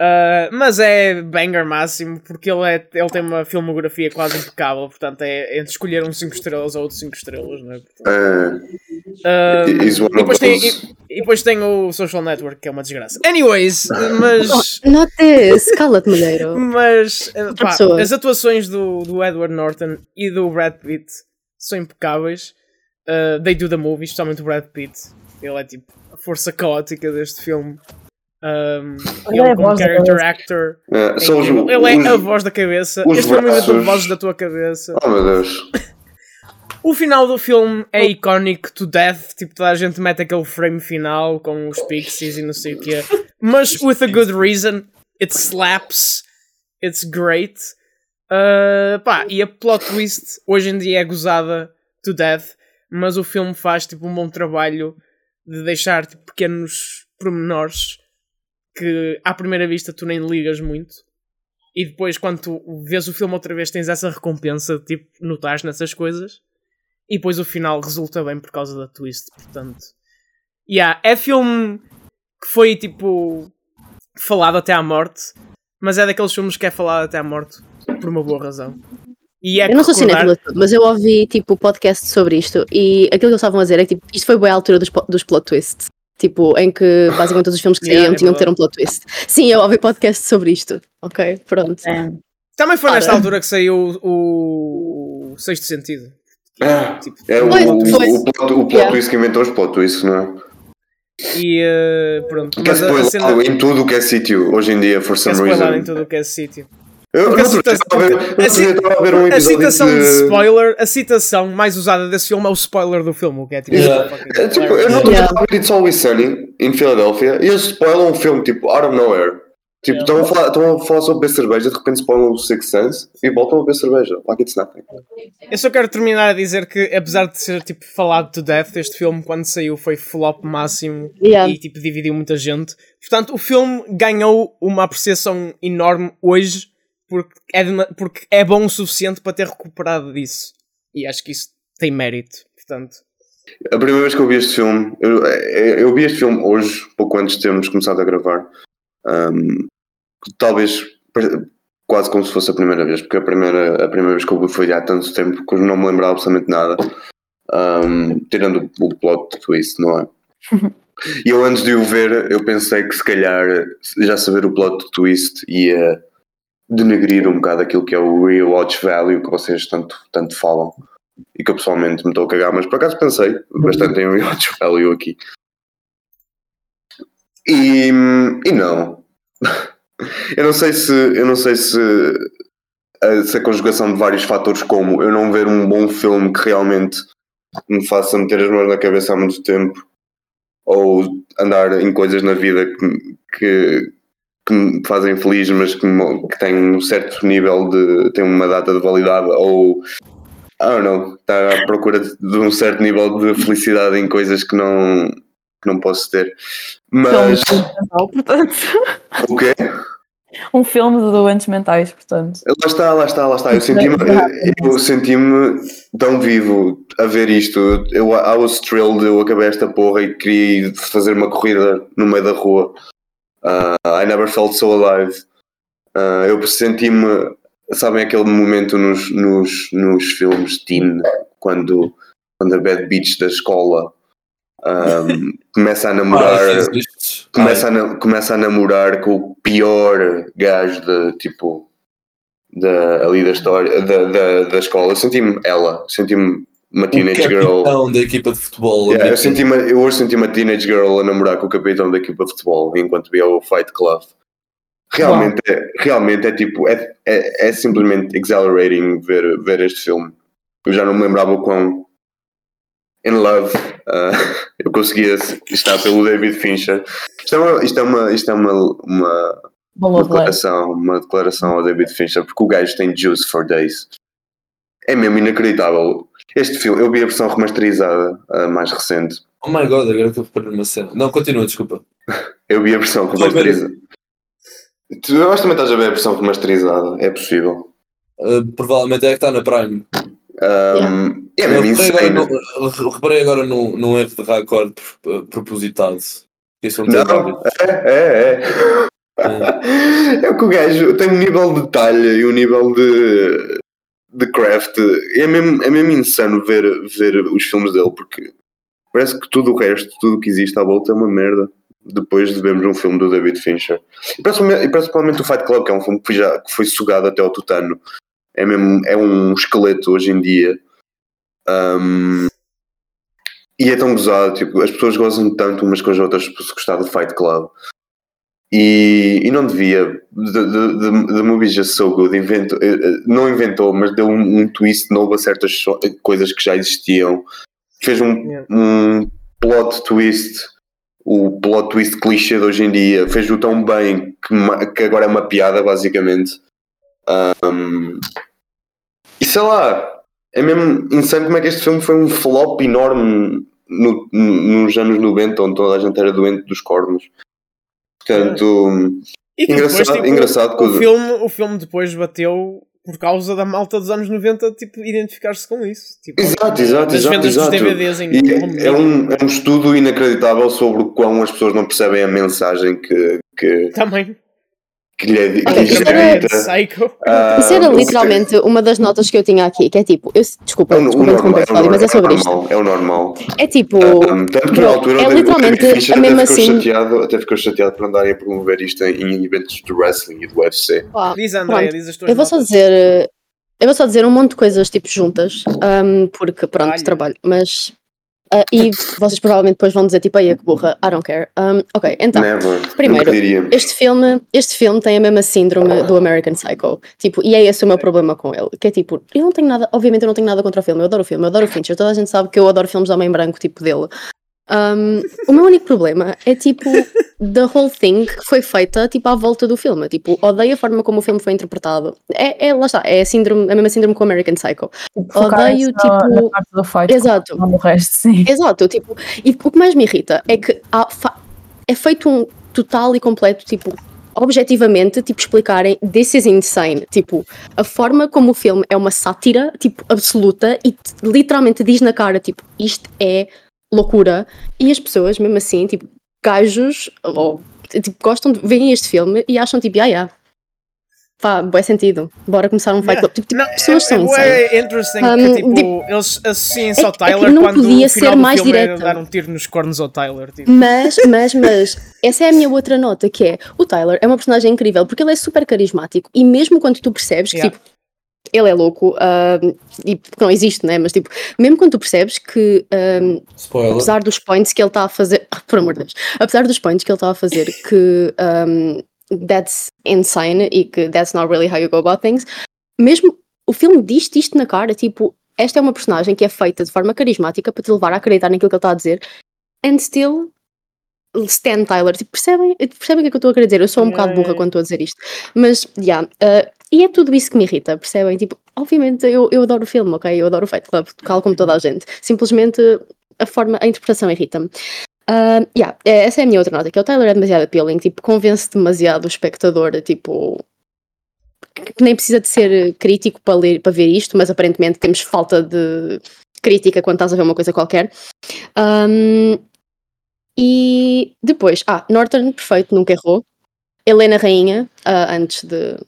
ah, mas é banger máximo porque ele, é, ele tem uma filmografia quase impecável. Portanto, é entre escolher um 5 estrelas ou outro 5 estrelas, não é? Portanto, Uh, e, depois tem, e, e depois tem o Social Network, que é uma desgraça. Anyways, [laughs] mas. Not this, cala-te, mulheiro. Mas eh, pá, as atuações do, do Edward Norton e do Brad Pitt são impecáveis. Uh, they do the movie, especialmente o Brad Pitt. Ele é tipo a força caótica deste filme. Um, Ele é ele a como voz character actor. É são os, incrível. ele é a os- voz da cabeça. os Este filme inventou braços. vozes da tua cabeça. Oh meu Deus. [laughs] O final do filme é icónico to death. Tipo, toda a gente mete aquele frame final com os pixies e não sei o que Mas with a good reason. It slaps. It's great. Uh, pá, e a plot twist hoje em dia é gozada to death. Mas o filme faz tipo um bom trabalho de deixar tipo, pequenos pormenores que à primeira vista tu nem ligas muito. E depois, quando tu vês o filme outra vez, tens essa recompensa de tipo, notares nessas coisas. E depois o final resulta bem por causa da twist. Portanto, yeah, é filme que foi tipo falado até à morte, mas é daqueles filmes que é falado até à morte por uma boa razão. E é Eu não sou recordar- cinéfila, mas eu ouvi tipo podcast sobre isto e aquilo que eles estavam a dizer é que tipo, isto foi boa altura dos, dos plot twists. Tipo, em que basicamente todos os filmes que Yeah, saíam é tinham que ter um plot twist. Sim, eu ouvi podcast sobre isto. Ok, pronto. É. Também foi nesta Ora. altura que saiu o, o Sexto Sentido. Ah, Tipo, é o, o, o plot, o plot Yeah. twist que inventou os plot twists, não é? E eh, pronto. Que é Mas a, a cena em tudo o que é sítio hoje em dia, for que é some spoiler em reason. tudo o que é sítio. Eu a cita- a ver- eu a a ver um A episódio citação de de... spoiler, a citação mais usada desse filme é o spoiler do filme, o que é tipo. Yeah. fucking É, tipo, eu não Yeah. estava a ver It's Always Sunny em Philadelphia e eles spoilam um filme tipo out of nowhere. Tipo, estão, a falar, estão a falar sobre beber cerveja, de repente spoilam o Six Sense e voltam a beber cerveja. Like it's nothing. Eu só quero terminar a dizer que, apesar de ser tipo falado to death, este filme, quando saiu, foi flop máximo Yeah. e tipo dividiu muita gente. Portanto, o filme ganhou uma apreciação enorme hoje porque é, porque é bom o suficiente para ter recuperado disso. E acho que isso tem mérito. Portanto, A primeira vez que eu vi este filme, eu, eu, eu vi este filme hoje, pouco antes de termos começado a gravar. Um, talvez quase como se fosse a primeira vez, porque a primeira, a primeira vez que eu vi foi há tanto tempo que eu não me lembrava absolutamente nada. Um, tirando o plot twist, não é? E [laughs] eu antes de o ver, eu pensei que se calhar já saber o plot twist ia denegrir um bocado aquilo que é o rewatch value que vocês tanto, tanto falam e que eu pessoalmente me estou a cagar, mas por acaso pensei bastante em rewatch value aqui. E, e não. [laughs] Eu não sei se eu não sei se a, se a conjugação de vários fatores como eu não ver um bom filme que realmente me faça meter as mãos na cabeça há muito tempo ou andar em coisas na vida que, que, que me fazem feliz mas que, que têm um certo nível de têm uma data de validade ou I don't know, estar à procura de, de um certo nível de felicidade em coisas que não que não posso ter mas Filme portanto. o quê? Um filme de doentes mentais, portanto. Lá está, lá está, lá está. Eu senti-me eu senti-me tão vivo a ver isto. Eu, I was thrilled, eu acabei esta porra e queria fazer uma corrida no meio da rua. Uh, I never felt so alive. Uh, eu senti-me, sabem aquele momento nos, nos, nos filmes teen, quando, quando a bad bitch da escola um, começa a namorar Ah, começa, a, começa a namorar com o pior gajo de tipo da, ali da história da, da, da escola. Eu senti-me ela, senti-me uma O teenage girl. capitão da equipa de futebol. Yeah, eu, senti eu hoje senti uma teenage girl a namorar com o capitão da equipa de futebol enquanto via o Fight Club. Realmente, é, realmente é tipo, é, é, é simplesmente exhilarating ver, ver este filme. Eu já não me lembrava o quão in love ah, [laughs] eu conseguia estar pelo David Fincher. Isto é uma, isto é uma, isto é uma, uma, Uma declaração, uma declaração ao David Fincher, porque o gajo tem juice for days. É mesmo inacreditável. Este filme, eu vi a versão remasterizada, a mais recente. Oh my god, agora que eu perdi uma cena. Não, continua, desculpa. [laughs] Eu vi a versão Estou a ver. remasterizada. Tu eu acho que também estás a ver a versão remasterizada, é possível. Uh, provavelmente é que está na Prime. Um, É Eu mesmo reparei agora, insane. no, eu reparei agora num, num erro de raccord pro- propositado. Isso não Não, válido. é, é, é. É que o gajo tem um nível de detalhe e um nível de, de craft. É mesmo, é mesmo insano ver, ver os filmes dele, porque parece que tudo o resto, tudo o que existe à volta é uma merda. Depois de vermos um filme do David Fincher. E principalmente, e principalmente o Fight Club, que é um filme que foi, já, que foi sugado até ao tutano. É mesmo é um esqueleto hoje em dia. Um, e é tão gozado, tipo, as pessoas gozam tanto umas com as outras por se gostar do Fight Club. E, e não devia. The, the, the, movie is just so good. Eh, eh, não inventou, mas deu um, um twist novo a certas so- coisas que já existiam. Fez um, Yeah. um plot twist, o plot twist clichê de hoje em dia. Fez-o tão bem que, que agora é uma piada, basicamente. Um, e sei lá, é mesmo insano como é que este filme foi um flop enorme no- no- nos anos 90, onde toda a gente era doente dos cornos. Portanto, que Engraçado- depois, tipo, engraçado o o- filme, o filme depois bateu por causa da malta dos anos 90, tipo, identificar-se com isso. Tipo, exato, exato, exato. vendas dos exato. DVDs em é, um, é um estudo inacreditável sobre o quão as pessoas não percebem a mensagem que, que, Também. Que lhe é que Ok, lhes isso é era-. Ah, Isso era o- literalmente uma das notas que eu tinha aqui, que é tipo, eu, desculpa, É o, o desculpa normal, interromper, é o Cláudio, mas é sobre normal, isto. é o normal, é o normal. É tipo, Um, tanto que na altura é o o literalmente David Fincher a até mesma ficou assim. chateado, até ficou chateado por andarem a promover isto em, em eventos de wrestling e do UFC. pá, Diz Andréia, pronto. diz as tuas Eu vou só dizer, eu vou só dizer um monte de coisas tipo juntas, um, porque pronto, Olha. trabalho, mas ah, e vocês provavelmente depois vão dizer tipo, aí que burra, I don't care. Um, ok, então, Never. primeiro, este filme, este filme tem a mesma síndrome do American Psycho. Tipo, e é esse o meu problema com ele. Que é tipo, eu não tenho nada, obviamente eu não tenho nada contra o filme, eu adoro o filme, eu adoro o Fincher, toda a gente sabe que eu adoro filmes de homem branco, tipo dele. Um, o meu único problema é tipo the whole thing que foi feita tipo à volta do filme. Tipo, odeio a forma como o filme foi interpretado. É, é lá está, é a, síndrome, a mesma síndrome com o American Psycho. Odeio, na- tipo- na parte do fight, Exato. não resto, sim. Exato, tipo, e o que mais me irrita é que há é feito um total e completo, tipo, objetivamente, tipo, explicarem this is insane, tipo, a forma como o filme é uma sátira, tipo, absoluta e te- literalmente diz na cara, tipo, isto é loucura e as pessoas, mesmo assim, tipo, gajos, ou, tipo, gostam de verem este filme e acham, tipo, ah, yeah, pá, bom sentido, bora começar um fight club, tipo, tipo, Não, pessoas é, são é, insane. é interesting Um, que tipo, tipo, eles associam é ao que- é Tyler não quando podia ser mais era direta. dar um tiro nos cornos ao Tyler. Tipo. Mas, mas, mas, essa é a minha outra nota, que é, o Tyler é uma personagem incrível, porque ele é super carismático, e mesmo quando tu percebes que, Yeah. tipo, ele é louco, ahm, e porque não existe, né, mas tipo, mesmo quando tu percebes que, Spoiler. apesar dos points que ele está a fazer, ah, [laughs] por amor de Deus, apesar dos points que ele está a fazer, que ahm, that's insane, e que that's not really how you go about things, mesmo o filme diz-te isto na cara, tipo, esta é uma personagem que é feita de forma carismática para te levar a acreditar naquilo que ele está a dizer, and still Stan Tyler, tipo, percebem, percebem o que é que eu estou a querer dizer? Eu sou um bocado burra quando estou a dizer isto, mas, yeah, uh, e é tudo isso que me irrita, percebem? Tipo, obviamente eu, eu adoro o filme, ok? Eu adoro o Fight Club, tal como toda a gente, simplesmente a forma, a interpretação irrita-me. Ah, yeah, é- essa é a minha outra nota, que é o Tyler é demasiado appealing, tipo, convence demasiado o espectador, tipo, que nem precisa de ser crítico para, ler, para ver isto, mas aparentemente temos falta de crítica quando estás a ver uma coisa qualquer. Ahm, e depois, ah, Norton, perfeito, nunca errou. Helena Rainha, ah, antes de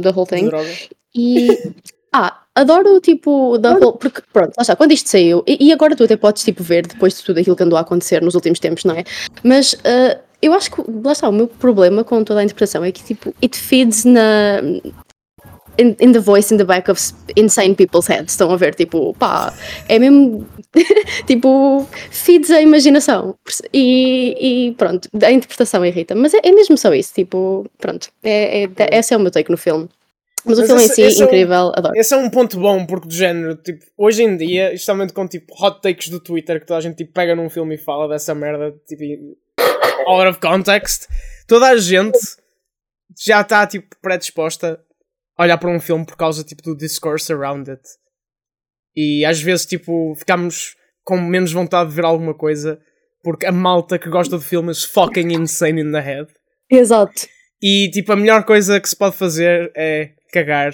da whole thing. Droga. E [laughs] ah, adoro tipo da whole, porque pronto, lá está, quando isto saiu, e, e agora tu até podes tipo ver depois de tudo aquilo que andou a acontecer nos últimos tempos, não é? Mas ah, eu acho que lá está, o meu problema com toda a interpretação é que tipo, it feeds na in, in the voice in the back of insane people's heads. Estão a ver, tipo, pá, é mesmo [laughs] tipo, feeds a imaginação. E, e pronto, a interpretação irrita. Mas é, é mesmo só isso, tipo, pronto, é, é, esse é o meu take no filme. Mas, o Mas filme esse- em si, esse é um- incrível, adoro. Esse é um ponto bom, porque do género, tipo, hoje em dia, especialmente com tipo hot takes do Twitter, que toda a gente tipo, pega num filme e fala dessa merda, tipo, out of context, toda a gente já está tipo predisposta olhar para um filme por causa tipo do discourse around it. E às vezes tipo ficamos com menos vontade de ver alguma coisa porque a malta que gosta de filmes fucking insane in the head. Exato. E tipo, a melhor coisa que se pode fazer é cagar.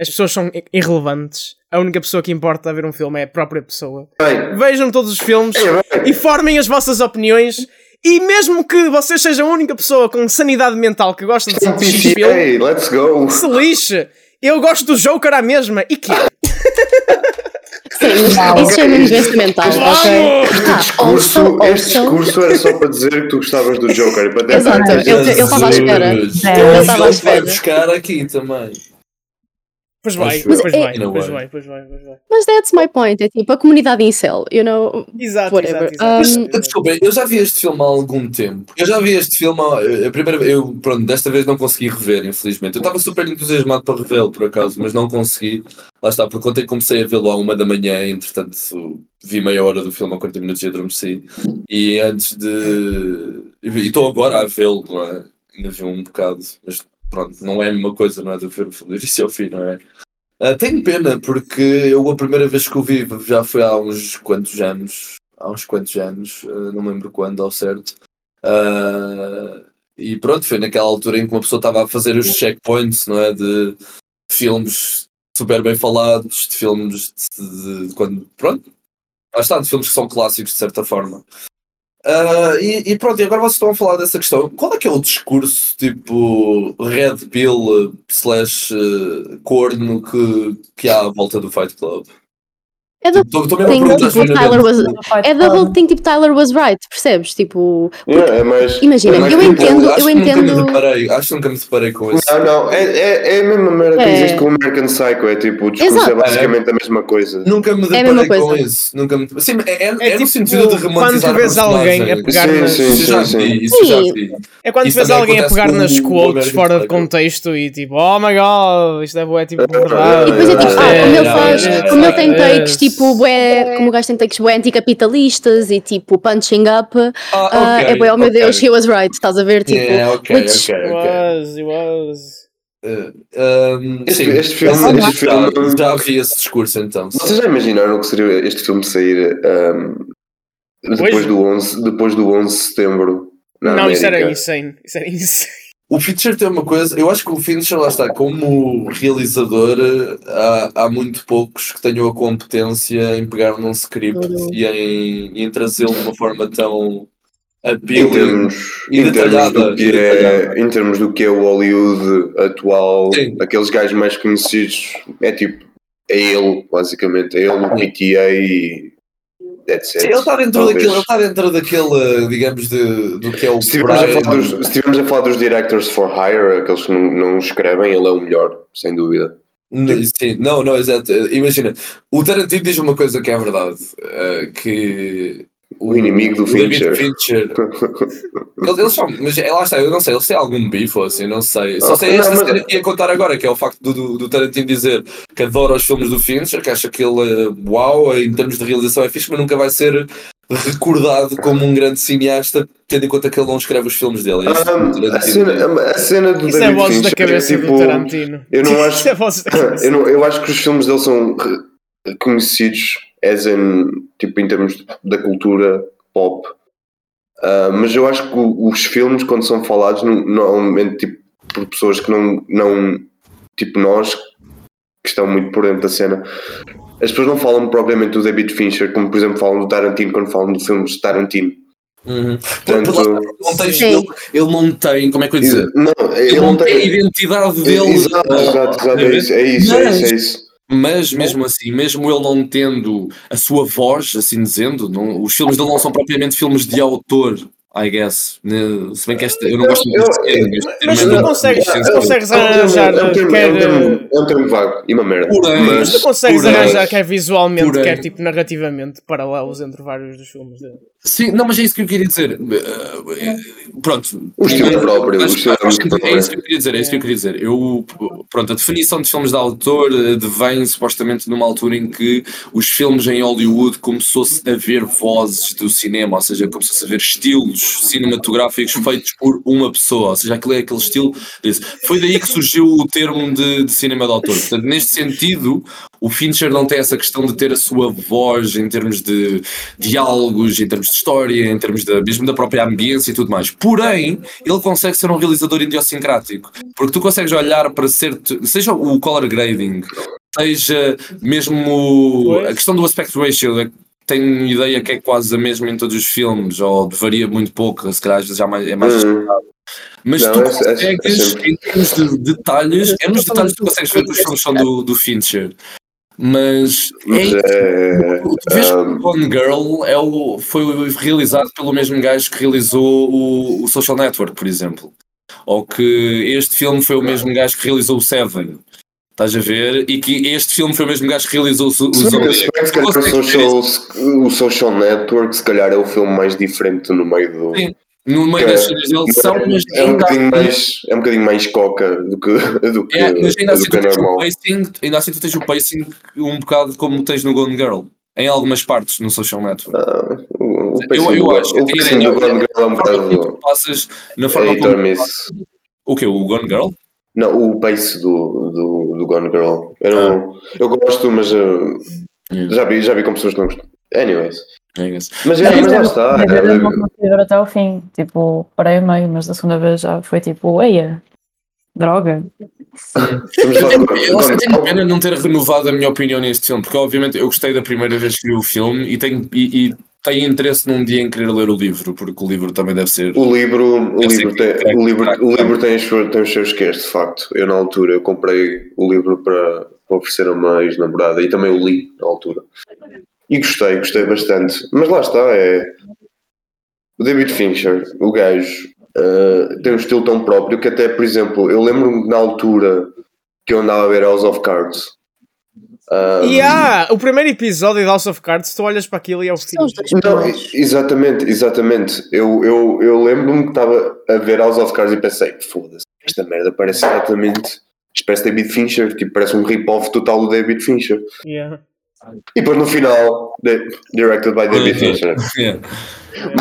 As pessoas são irrelevantes. A única pessoa que importa a ver um filme é a própria pessoa. Bem, Vejam todos os filmes bem. e formem as vossas opiniões. E mesmo que vocês sejam a única pessoa com sanidade mental que gosta de PCA, let's go. se lixe. Eu gosto do Joker à mesma. E que? Sim, isso chama-me doença mental, ok? Este Ah, discurso, also, este discurso era só para dizer que tu gostavas do Joker. Exato, dizer- ele- ele estava à espera. É. O estava à espera. buscar aqui também. Pois vai, pois vai, é- pois a vai, way. pois vai, pois vai. Mas that's my point, é tipo a comunidade incel, you know? Exato, Whatever. exato, exato. Um, exato. Desculpem, eu já vi este filme há algum tempo. Eu já vi este filme, há- a primeira vez, eu, pronto, desta vez não consegui rever, infelizmente. Eu estava super entusiasmado para revê-lo, por acaso, mas não consegui. Lá está, porque ontem comecei a vê-lo à uma da manhã, entretanto vi meia hora do filme, há 40 minutos e adormeci. E antes de. E estou agora a vê-lo, não é? Ainda vi um bocado, mas pronto, não é a mesma coisa, não é? De ver o filme do início ao fim, não é? Ah, tenho pena, porque eu a primeira vez que o vi já foi há uns quantos anos, há uns quantos anos, ah, não lembro quando ao certo. Ah, e pronto, foi naquela altura em que uma pessoa estava a fazer os checkpoints, não é? De filmes super bem falados, de filmes de, de quando. Pronto, lá está, de filmes que são clássicos de certa forma. Ah, e, e pronto, e agora vocês estão a falar dessa questão. Qual é que é o discurso tipo Red Pill slash eh, corno que, que há à volta do Fight Club? É da tipo, Tyler was, é da whole thing, tipo, Tyler was right, percebes? Tipo, Yeah, é mais, Imagina, é mais eu entendo- acho eu que nunca me entendo- deparei, acho que nunca me deparei com isso. Não, não, é, é, é a mesma merda que É. existe com o American Psycho. É tipo, o discurso Exato. é basicamente a mesma coisa. Nunca me É deparei com coisa. isso. Nunca me... Sim, é, é, é tipo no sentido de quando romantizar tu vês alguém a pegar Sim, nas-. É quando vês alguém a pegar nas quotes fora de contexto e tipo, oh my god, isto é bué, tipo, verdade. E depois é tipo, ah, como ele faz, como ele tem takes tipo, bué, como o gajo tem takes bué anticapitalistas e tipo punching up, Ah, ah, ok, é bué, oh meu ok. Deus, he was right, estás a ver? Tipo, Yeah, ok, which- ok, It ok. was, it was. Uh, um, Este- sim, este filme- já- este filme- já, vi esse discurso então. Vocês já imaginaram que seria este filme sair ahm, depois, Hoje? do 11, depois do 11 de setembro? Na não, isso era América? insane. Isso era [laughs] insane. O Fincher tem uma coisa, eu acho que o Fincher, lá está, como realizador, há, há muito poucos que tenham a competência em pegar num script Uhum. e em, em trazê-lo de uma forma tão Em appealing. termos, E em, termos detalhada, do que é, em termos do que é o Hollywood atual, Sim. aqueles gajos mais conhecidos, é tipo, é ele, basicamente, é ele, o PTA e Sim, ele está dentro Talvez. daquele, ele está dentro daquele, digamos, de, do que é o Se estivermos, a a falar dos directors for hire, aqueles que não, não escrevem, ele é o melhor, sem dúvida. Sim, não, não, exato. Imagina, o Tarantino diz uma coisa que é verdade, eh, que O inimigo do Fincher. Fincher [laughs] Eles, eles são, mas é, lá está, eu não sei, eles têm algum bife ou assim, não sei. Só Ah, sei não, esta mas- cena que ia contar agora, que é o facto do, do, do Tarantino dizer que adora os filmes do Fincher, que acha que ele, eh, uau, em termos de realização é fixe, mas nunca vai ser recordado como um grande cineasta, tendo em conta que ele não escreve os filmes dele. É isso que o Ah, a, cena, a cena do Isso é David vozes da cabeça é do tipo, Tarantino. eu não [laughs] acho- é [laughs] eu, não, eu acho que os filmes dele são conhecidos as in, tipo, em termos da cultura pop Ah, mas eu acho que os filmes, quando são falados, no- normalmente tipo, por pessoas que não, não. Tipo nós, que estão muito por dentro da cena, as pessoas não falam propriamente do David Fincher, como por exemplo falam do Tarantino quando falam de filmes de Tarantino. Uhum. Portanto, Por contexto dele, ele não tem, como é que eu ia dizer? não, Ele não tem a identidade dele. Exato, exato, exato, é isso, é isso, é isso, é isso. Mas mesmo assim, mesmo ele não tendo a sua voz, assim dizendo, não- os filmes dele não são propriamente filmes de autor, I guess. né? Se bem que esta, eu não gosto muito termo, termo Mas é tu muito consegues- licenciado. consegues É arranjar, é um termo- quer- é um termo- é um termo vago e uma merda. Porém, Mas tu consegues Porém- arranjar quer visualmente, porém- quer tipo narrativamente, paralelos entre vários dos filmes dele. Sim, não, mas é isso que eu queria dizer. Uh, eh, pronto. O estilo próprio, o estilo acho que próprio. é isso que eu queria dizer, é isso que eu queria dizer. Eu, pronto, a definição de filmes de autor eh, vem supostamente numa altura em que os filmes em Hollywood começou-se a ver vozes do cinema, ou seja, começou-se a ver estilos cinematográficos feitos por uma pessoa, ou seja, aquele é aquele estilo desse. Foi daí que surgiu o termo de, de cinema de autor. Portanto, neste sentido, o Fincher não tem essa questão de ter a sua voz em termos de diálogos, em termos de história, em termos da, mesmo da própria ambiência e tudo mais. Porém, ele consegue ser um realizador idiosincrático, porque tu consegues olhar para ser, seja o color grading, seja mesmo a questão do aspect ratio, é tenho ideia que é quase a mesma em todos os filmes, ou varia muito pouco, se calhar às vezes já mais- é mais Hum. mas Não, tu é- é- é consegues, sempre- em termos de detalhes, é nos detalhes que tu consegues ver que os filmes são do, do Fincher. Mas é Mas isso. é, Tu vês que ah, o Gone Girl é o, foi realizado pelo mesmo gajo que realizou o, o Social Network, por exemplo. Ou que este filme foi o mesmo gajo que realizou o Seven. Estás a ver? E que este filme foi o mesmo gajo que realizou o, o que- Zodiac. que o social, o social Network se calhar é o filme mais diferente no meio do. Sim, No meio das é- cenas dele são, mas é um bocadinho mais é um bocadinho mais coca do que do que, É, mas ainda do assim, que tu é tens o normal. pacing, ainda assim tu tens o pacing um bocado como tens no Gone Girl. Em algumas partes no Social Network. Ah, o, o eu, eu do- acho que o pacing do Gone Girl é um bocado passas, na é forma or como o que O Gone Girl? Não, o pace do, do, do Gone Girl. Eu, não, eu gosto, mas uh, já, vi, já vi com pessoas que não gostam. Anyways. É isso. Mas, é, mas lá está. É- vez não consegui ver até ao fim. Tipo, parei meio, mas da segunda vez já foi tipo, eia, droga. [laughs] Eu acho que Gone tenho pena não ter renovado a minha opinião neste filme, porque obviamente eu gostei da primeira vez que vi o filme e tenho, e, e tenho interesse num dia em querer ler o livro, porque o livro também deve ser. O livro, o Eu livro, tem, é o livro, o livro tem, os, seus- tem os seus quês, de facto. Eu, na altura, eu comprei o livro para, para oferecer a uma ex-namorada e também o li na altura. E gostei, gostei bastante. Mas lá está, é. O David Fincher, o gajo, eh, tem um estilo tão próprio que, até, por exemplo, eu lembro-me na altura que eu andava a ver House of Cards. Ah, E há o primeiro episódio de House of Cards, tu olhas para aquilo e é o fim. São os dois Não, primeiros. e- exatamente, exatamente. Eu, eu, eu lembro-me que estava a ver House of Cards e pensei, foda-se, esta merda parece exatamente. Parece David Fincher, tipo, parece um rip-off total do David Fincher. Yeah. E depois no final, de- directed by David Fincher. É.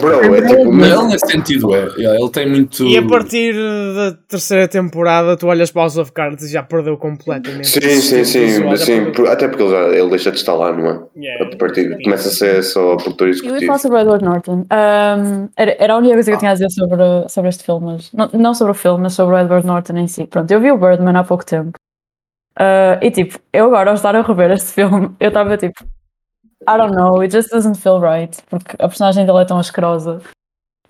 Bro, é tipo. Mas ele nesse sentido é. Yeah, ele tem muito. E a partir da terceira temporada, tu olhas para House of Cards e já perdeu completamente. Sim, sim, estilo sim, sim por- até porque ele, já, ele deixa de estar lá, não é? Yeah. A partir, começa a ser só produtor Eu ia executivo. falar sobre Edward Norton. Um, era, era a única coisa que eu tinha a dizer sobre, sobre este filme, mas não, não sobre o filme, mas sobre o Edward Norton em si. Pronto, eu vi o Birdman há pouco tempo. Uh, e tipo, eu agora ao estar a rever este filme, eu estava tipo, I don't know, it just doesn't feel right, porque a personagem dele é tão asquerosa.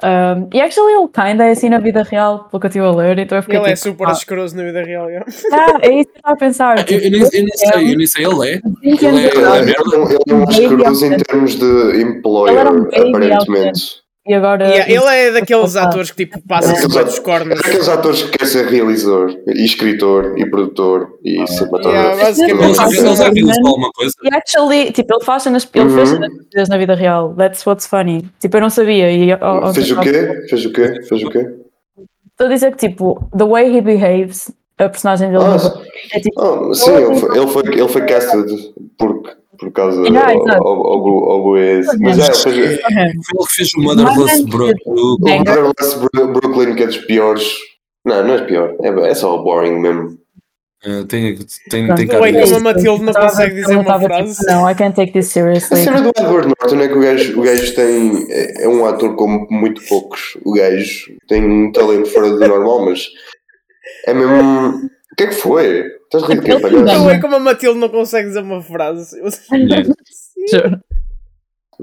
Um, e actually ele kinda é assim na vida real, pelo que eu estive a ler, então eu fiquei Ele é tipo, super ah, escroso na vida real. yeah. [laughs] ah, é isso que eu estava a pensar. Eu, eu, nem, eu nem sei, eu nem sei, ele é. 20 Ele é, ele é. Ele ele é um Baby escroso em termos de employer, Ele um aparentemente. E agora. Yeah, ele é daqueles Ah. atores que tipo passa sempre dos cornos. É aqueles atores que querem ser realizador, e escritor, e produtor, e Yeah, cinematográfico. basicamente. Ele já, realizou alguma coisa. E actually, tipo, ele faz cenas, ele fez Uhum. cenas na vida real. That's what's funny. Tipo, eu não sabia. E, ao- Fez o quê? Fez o quê? Fez o quê? Estou a dizer que, tipo, the way he behaves, a personagem dele Ah, é tipo. Ah, sim, ele foi, ele foi, ele foi casted por, por causa Yeah, ao, ao, ao Boez. Mas é. Foi ele que fez o Motherless Bro. o. Motherless Brooklyn, que é dos piores. Não, não é pior, é, é só boring mesmo. Eh, Tem, tem, cara é como a Matilde não consegue dizer uma estava frase. tipo, Não, I can't take this A seriously. cena do Edward Norton é que o gajo, o gajo tem. É, é um ator como muito poucos. O gajo tem um talento fora do normal, mas. É mesmo. O que é que foi? Estás de quê, Ele palhaço? Não é como a Matilde não consegue dizer uma frase.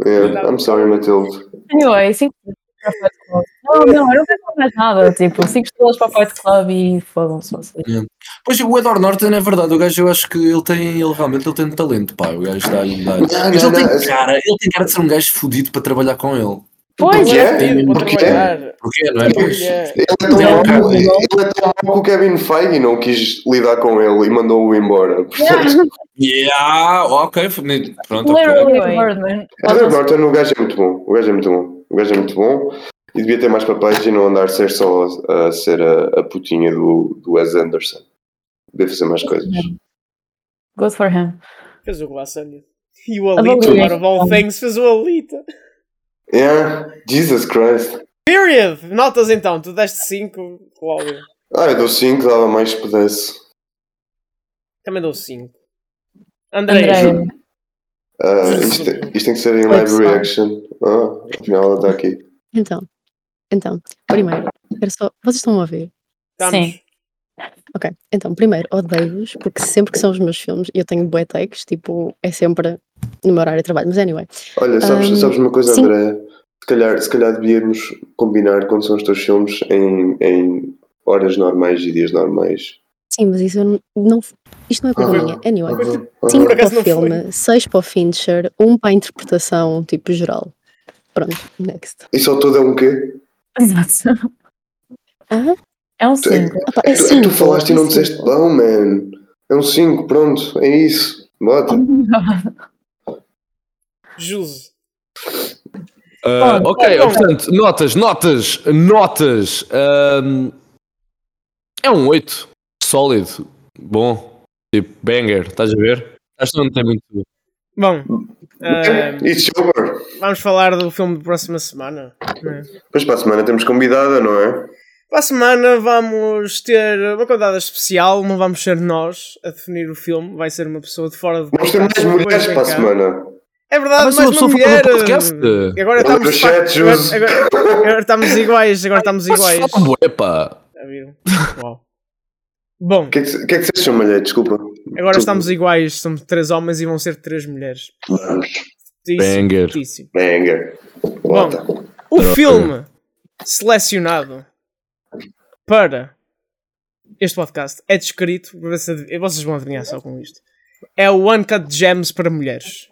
Yeah, I'm sorry, Matilde. Anyway, 5 para Fight Club. Não, não, eu não quero mais nada. Tipo, 5 estrelas para Fight Club e fodam-se vocês. Pois o Edward Norton é verdade, o gajo eu acho que ele tem, ele realmente ele tem talento, pá, o gajo dá-lhe dá Não, Mas não, ele tem não, cara, ele tem cara de ser um gajo fodido para trabalhar com ele. Pois é. Para Porquê? trabalhar. Porquê, não é? Ele é tão mau é que o Kevin Feige não quis lidar com ele e mandou-o embora. [laughs] Portanto, Yeah, ok, pronto, ok. Literally, Anyway. Birdman. Edward Norton, o gajo é muito bom. O gajo é muito bom. O gajo é muito bom. E devia ter mais papéis e não andar a ser só a, ser a, a putinha do, do Wes Anderson. Devia fazer mais coisas. Good for him. Fez o Glass. E o Alita, out of all things, fez o Alita. Yeah, Jesus Christ. Period! Notas então, tu deste 5, Cláudio. Ah, eu dou 5, dava mais se pudesse. Também dou 5. André, André. Ah, isto, isto tem que ser em live reaction. Ah, afinal ela está aqui. Então, então, primeiro, era só. Vocês estão a ver? estamos. Sim. Ok, então, primeiro, odeio-vos, porque sempre que são os meus filmes, eu tenho bué takes, tipo, é sempre no meu horário de trabalho. Mas anyway, Olha, sabes, Ahm, sabes uma coisa, sim. André? Se calhar, se calhar devíamos combinar quando são os teus filmes em, em horas normais e dias normais. sim, mas isso não. não- isto não é coisa Ah. minha. Anyway, Ah, 5 Por para o filme, 6 para o Fincher, 1 um para a interpretação, tipo, geral. Pronto, next. E só todo é um quê? Exato. Ah, É um Tu, é, 5. opa, é tu, é que 5. tu falaste e não disseste não, man. É um 5, pronto, é isso. Bota. [laughs] Ah, Bom, ok, portanto, notas, notas, notas. ahm, é um 8. Sólido. Bom. Tipo, banger, estás a ver? Acho que não tem muito. Bom, ah, It's over. vamos falar do filme da próxima semana. Depois para a semana temos convidada, não é? Para a semana vamos ter uma convidada especial, não vamos ser nós a definir o filme, vai ser uma pessoa de fora do Vamos ter mais mulheres para a semana. É verdade, Ah, mais mas uma, uma pessoa mulher. podcast? Agora estamos, chat, agora, agora- agora estamos iguais, agora estamos iguais. Viram? Uau. Bom, O que é que, que, é que vocês chamam, mulher? Desculpa. agora estamos iguais, somos três homens e vão ser três mulheres. Banger. Banger. Bota. O filme selecionado para este podcast é descrito, vocês vão adivinhar só com isto. É o One Cut Gems para mulheres.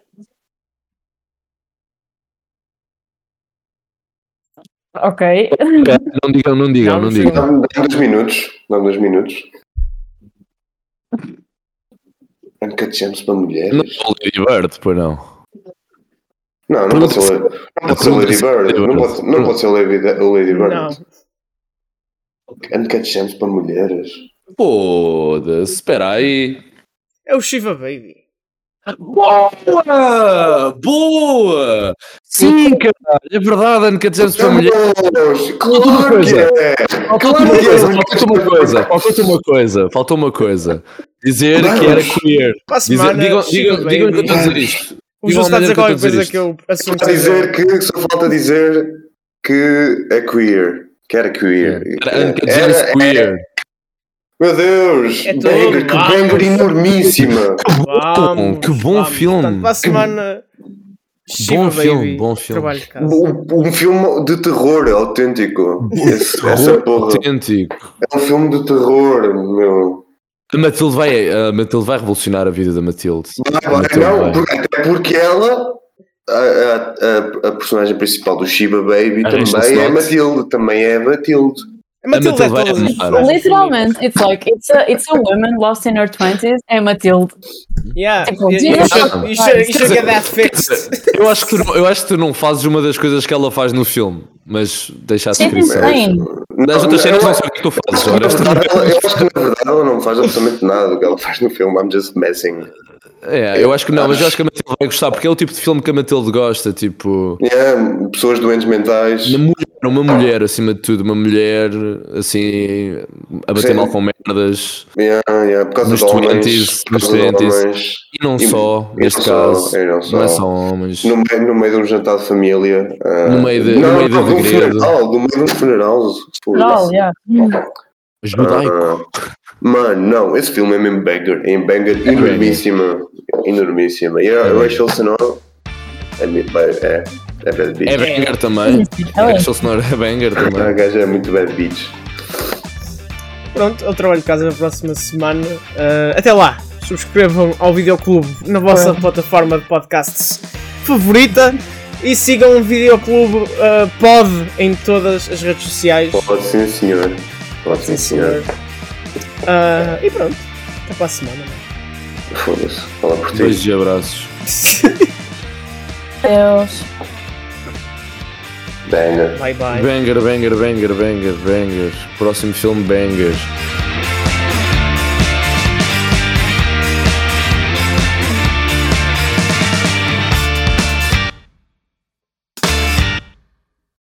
Ok. Não digam, não digam, Não, digam. Dá-me dois minutos. Dá-me dois minutos. Uncut Gems para mulheres? Não o Lady Bird, pois não. Não, não pode ser, não pode ser Lady Bird. Não pode, não pode ser Lady, Lady Bird. Uncut Gems para mulheres. Foda-se, espera aí. É o Shiva Baby. Boa! Boa! Sim, caralho, é verdade, Uncut Gems para mulheres. Deus, Faltou uma claro que coisa. é. Faltou Claro uma coisa, é. faltou uma coisa, faltou uma coisa, faltou uma coisa. Dizer que era queer. Para Dizer, digam, digam, digam que eu estou a dizer isto. O Jus está a dizer qualquer coisa dizer que eu assumo dizer que só falta dizer que é queer. Que era queer. Era Uncut Era- Gems queer. Meu Deus! É banger, que vamos. banger enormíssima! Vamos, que bom vamos. filme. Portanto, para a semana, Bom filme, Baby, bom filme. De casa. Um, um filme de terror autêntico. Esse- essa Terror porra. autêntico. É um filme de terror, meu. A Matilde vai, a Matilde vai revolucionar a vida da Matilde. Vai, vai, Matilde não, vai. porque, até porque ela, a, a, a, a personagem principal do Shiba Baby, A também é. Matilde. Também é Matilde. A Matilde é Matilde vai todas as Literalmente, it's like, it's a, it's a woman lost in her 20s. É Matilde. Yeah, Tipo, you, you should, you should, you should get that fixed. Eu acho, que tu, não- eu acho que tu não fazes uma das coisas que ela faz no filme, mas deixa a descrição. Das outras cenas eu- não sei o que tu fazes, eu acho que [laughs] na verdade ela não faz absolutamente nada do que ela faz no filme. I'm just messing. É, eu acho que não, mas eu acho que a Matilde vai gostar, porque é o tipo de filme que a Matilde gosta, tipo, Yeah, pessoas doentes mentais. na mulher uma mulher acima de tudo, uma mulher assim a bater Sim. mal com merdas Yeah, yeah, por causa nos de homens. 20s, por nos causa de 20s. homens. e não E- só, e neste não só, caso, e não não, só. é só homens. No meio, no meio de um jantar de família. ah, No meio de- no não, meio de não, de um funeral, no meio de um funeral. Não, yeah. Judaico. Ah, mano, não, esse filme é mesmo banger. É banger enormíssima. Enormíssima. E a Rachel Sonora é, mi- é, é bad bitch. É banger também. Ela é. Sonora é banger A também. gaja é muito bad bitch. Pronto, é o trabalho de casa na próxima semana. Uh, até lá, subscrevam ao Videoclube na vossa É. plataforma de podcasts favorita e sigam o Videoclube uh, Pod em todas as redes sociais. Pode sim, senhor. Pode sim, senhor. Uh, e pronto, até para a semana. Foda-se. Fala por ti. Beijos e abraços. Deus. Banger. Bye bye. Banger, banger, banger, banger, banger. Próximo filme, banger.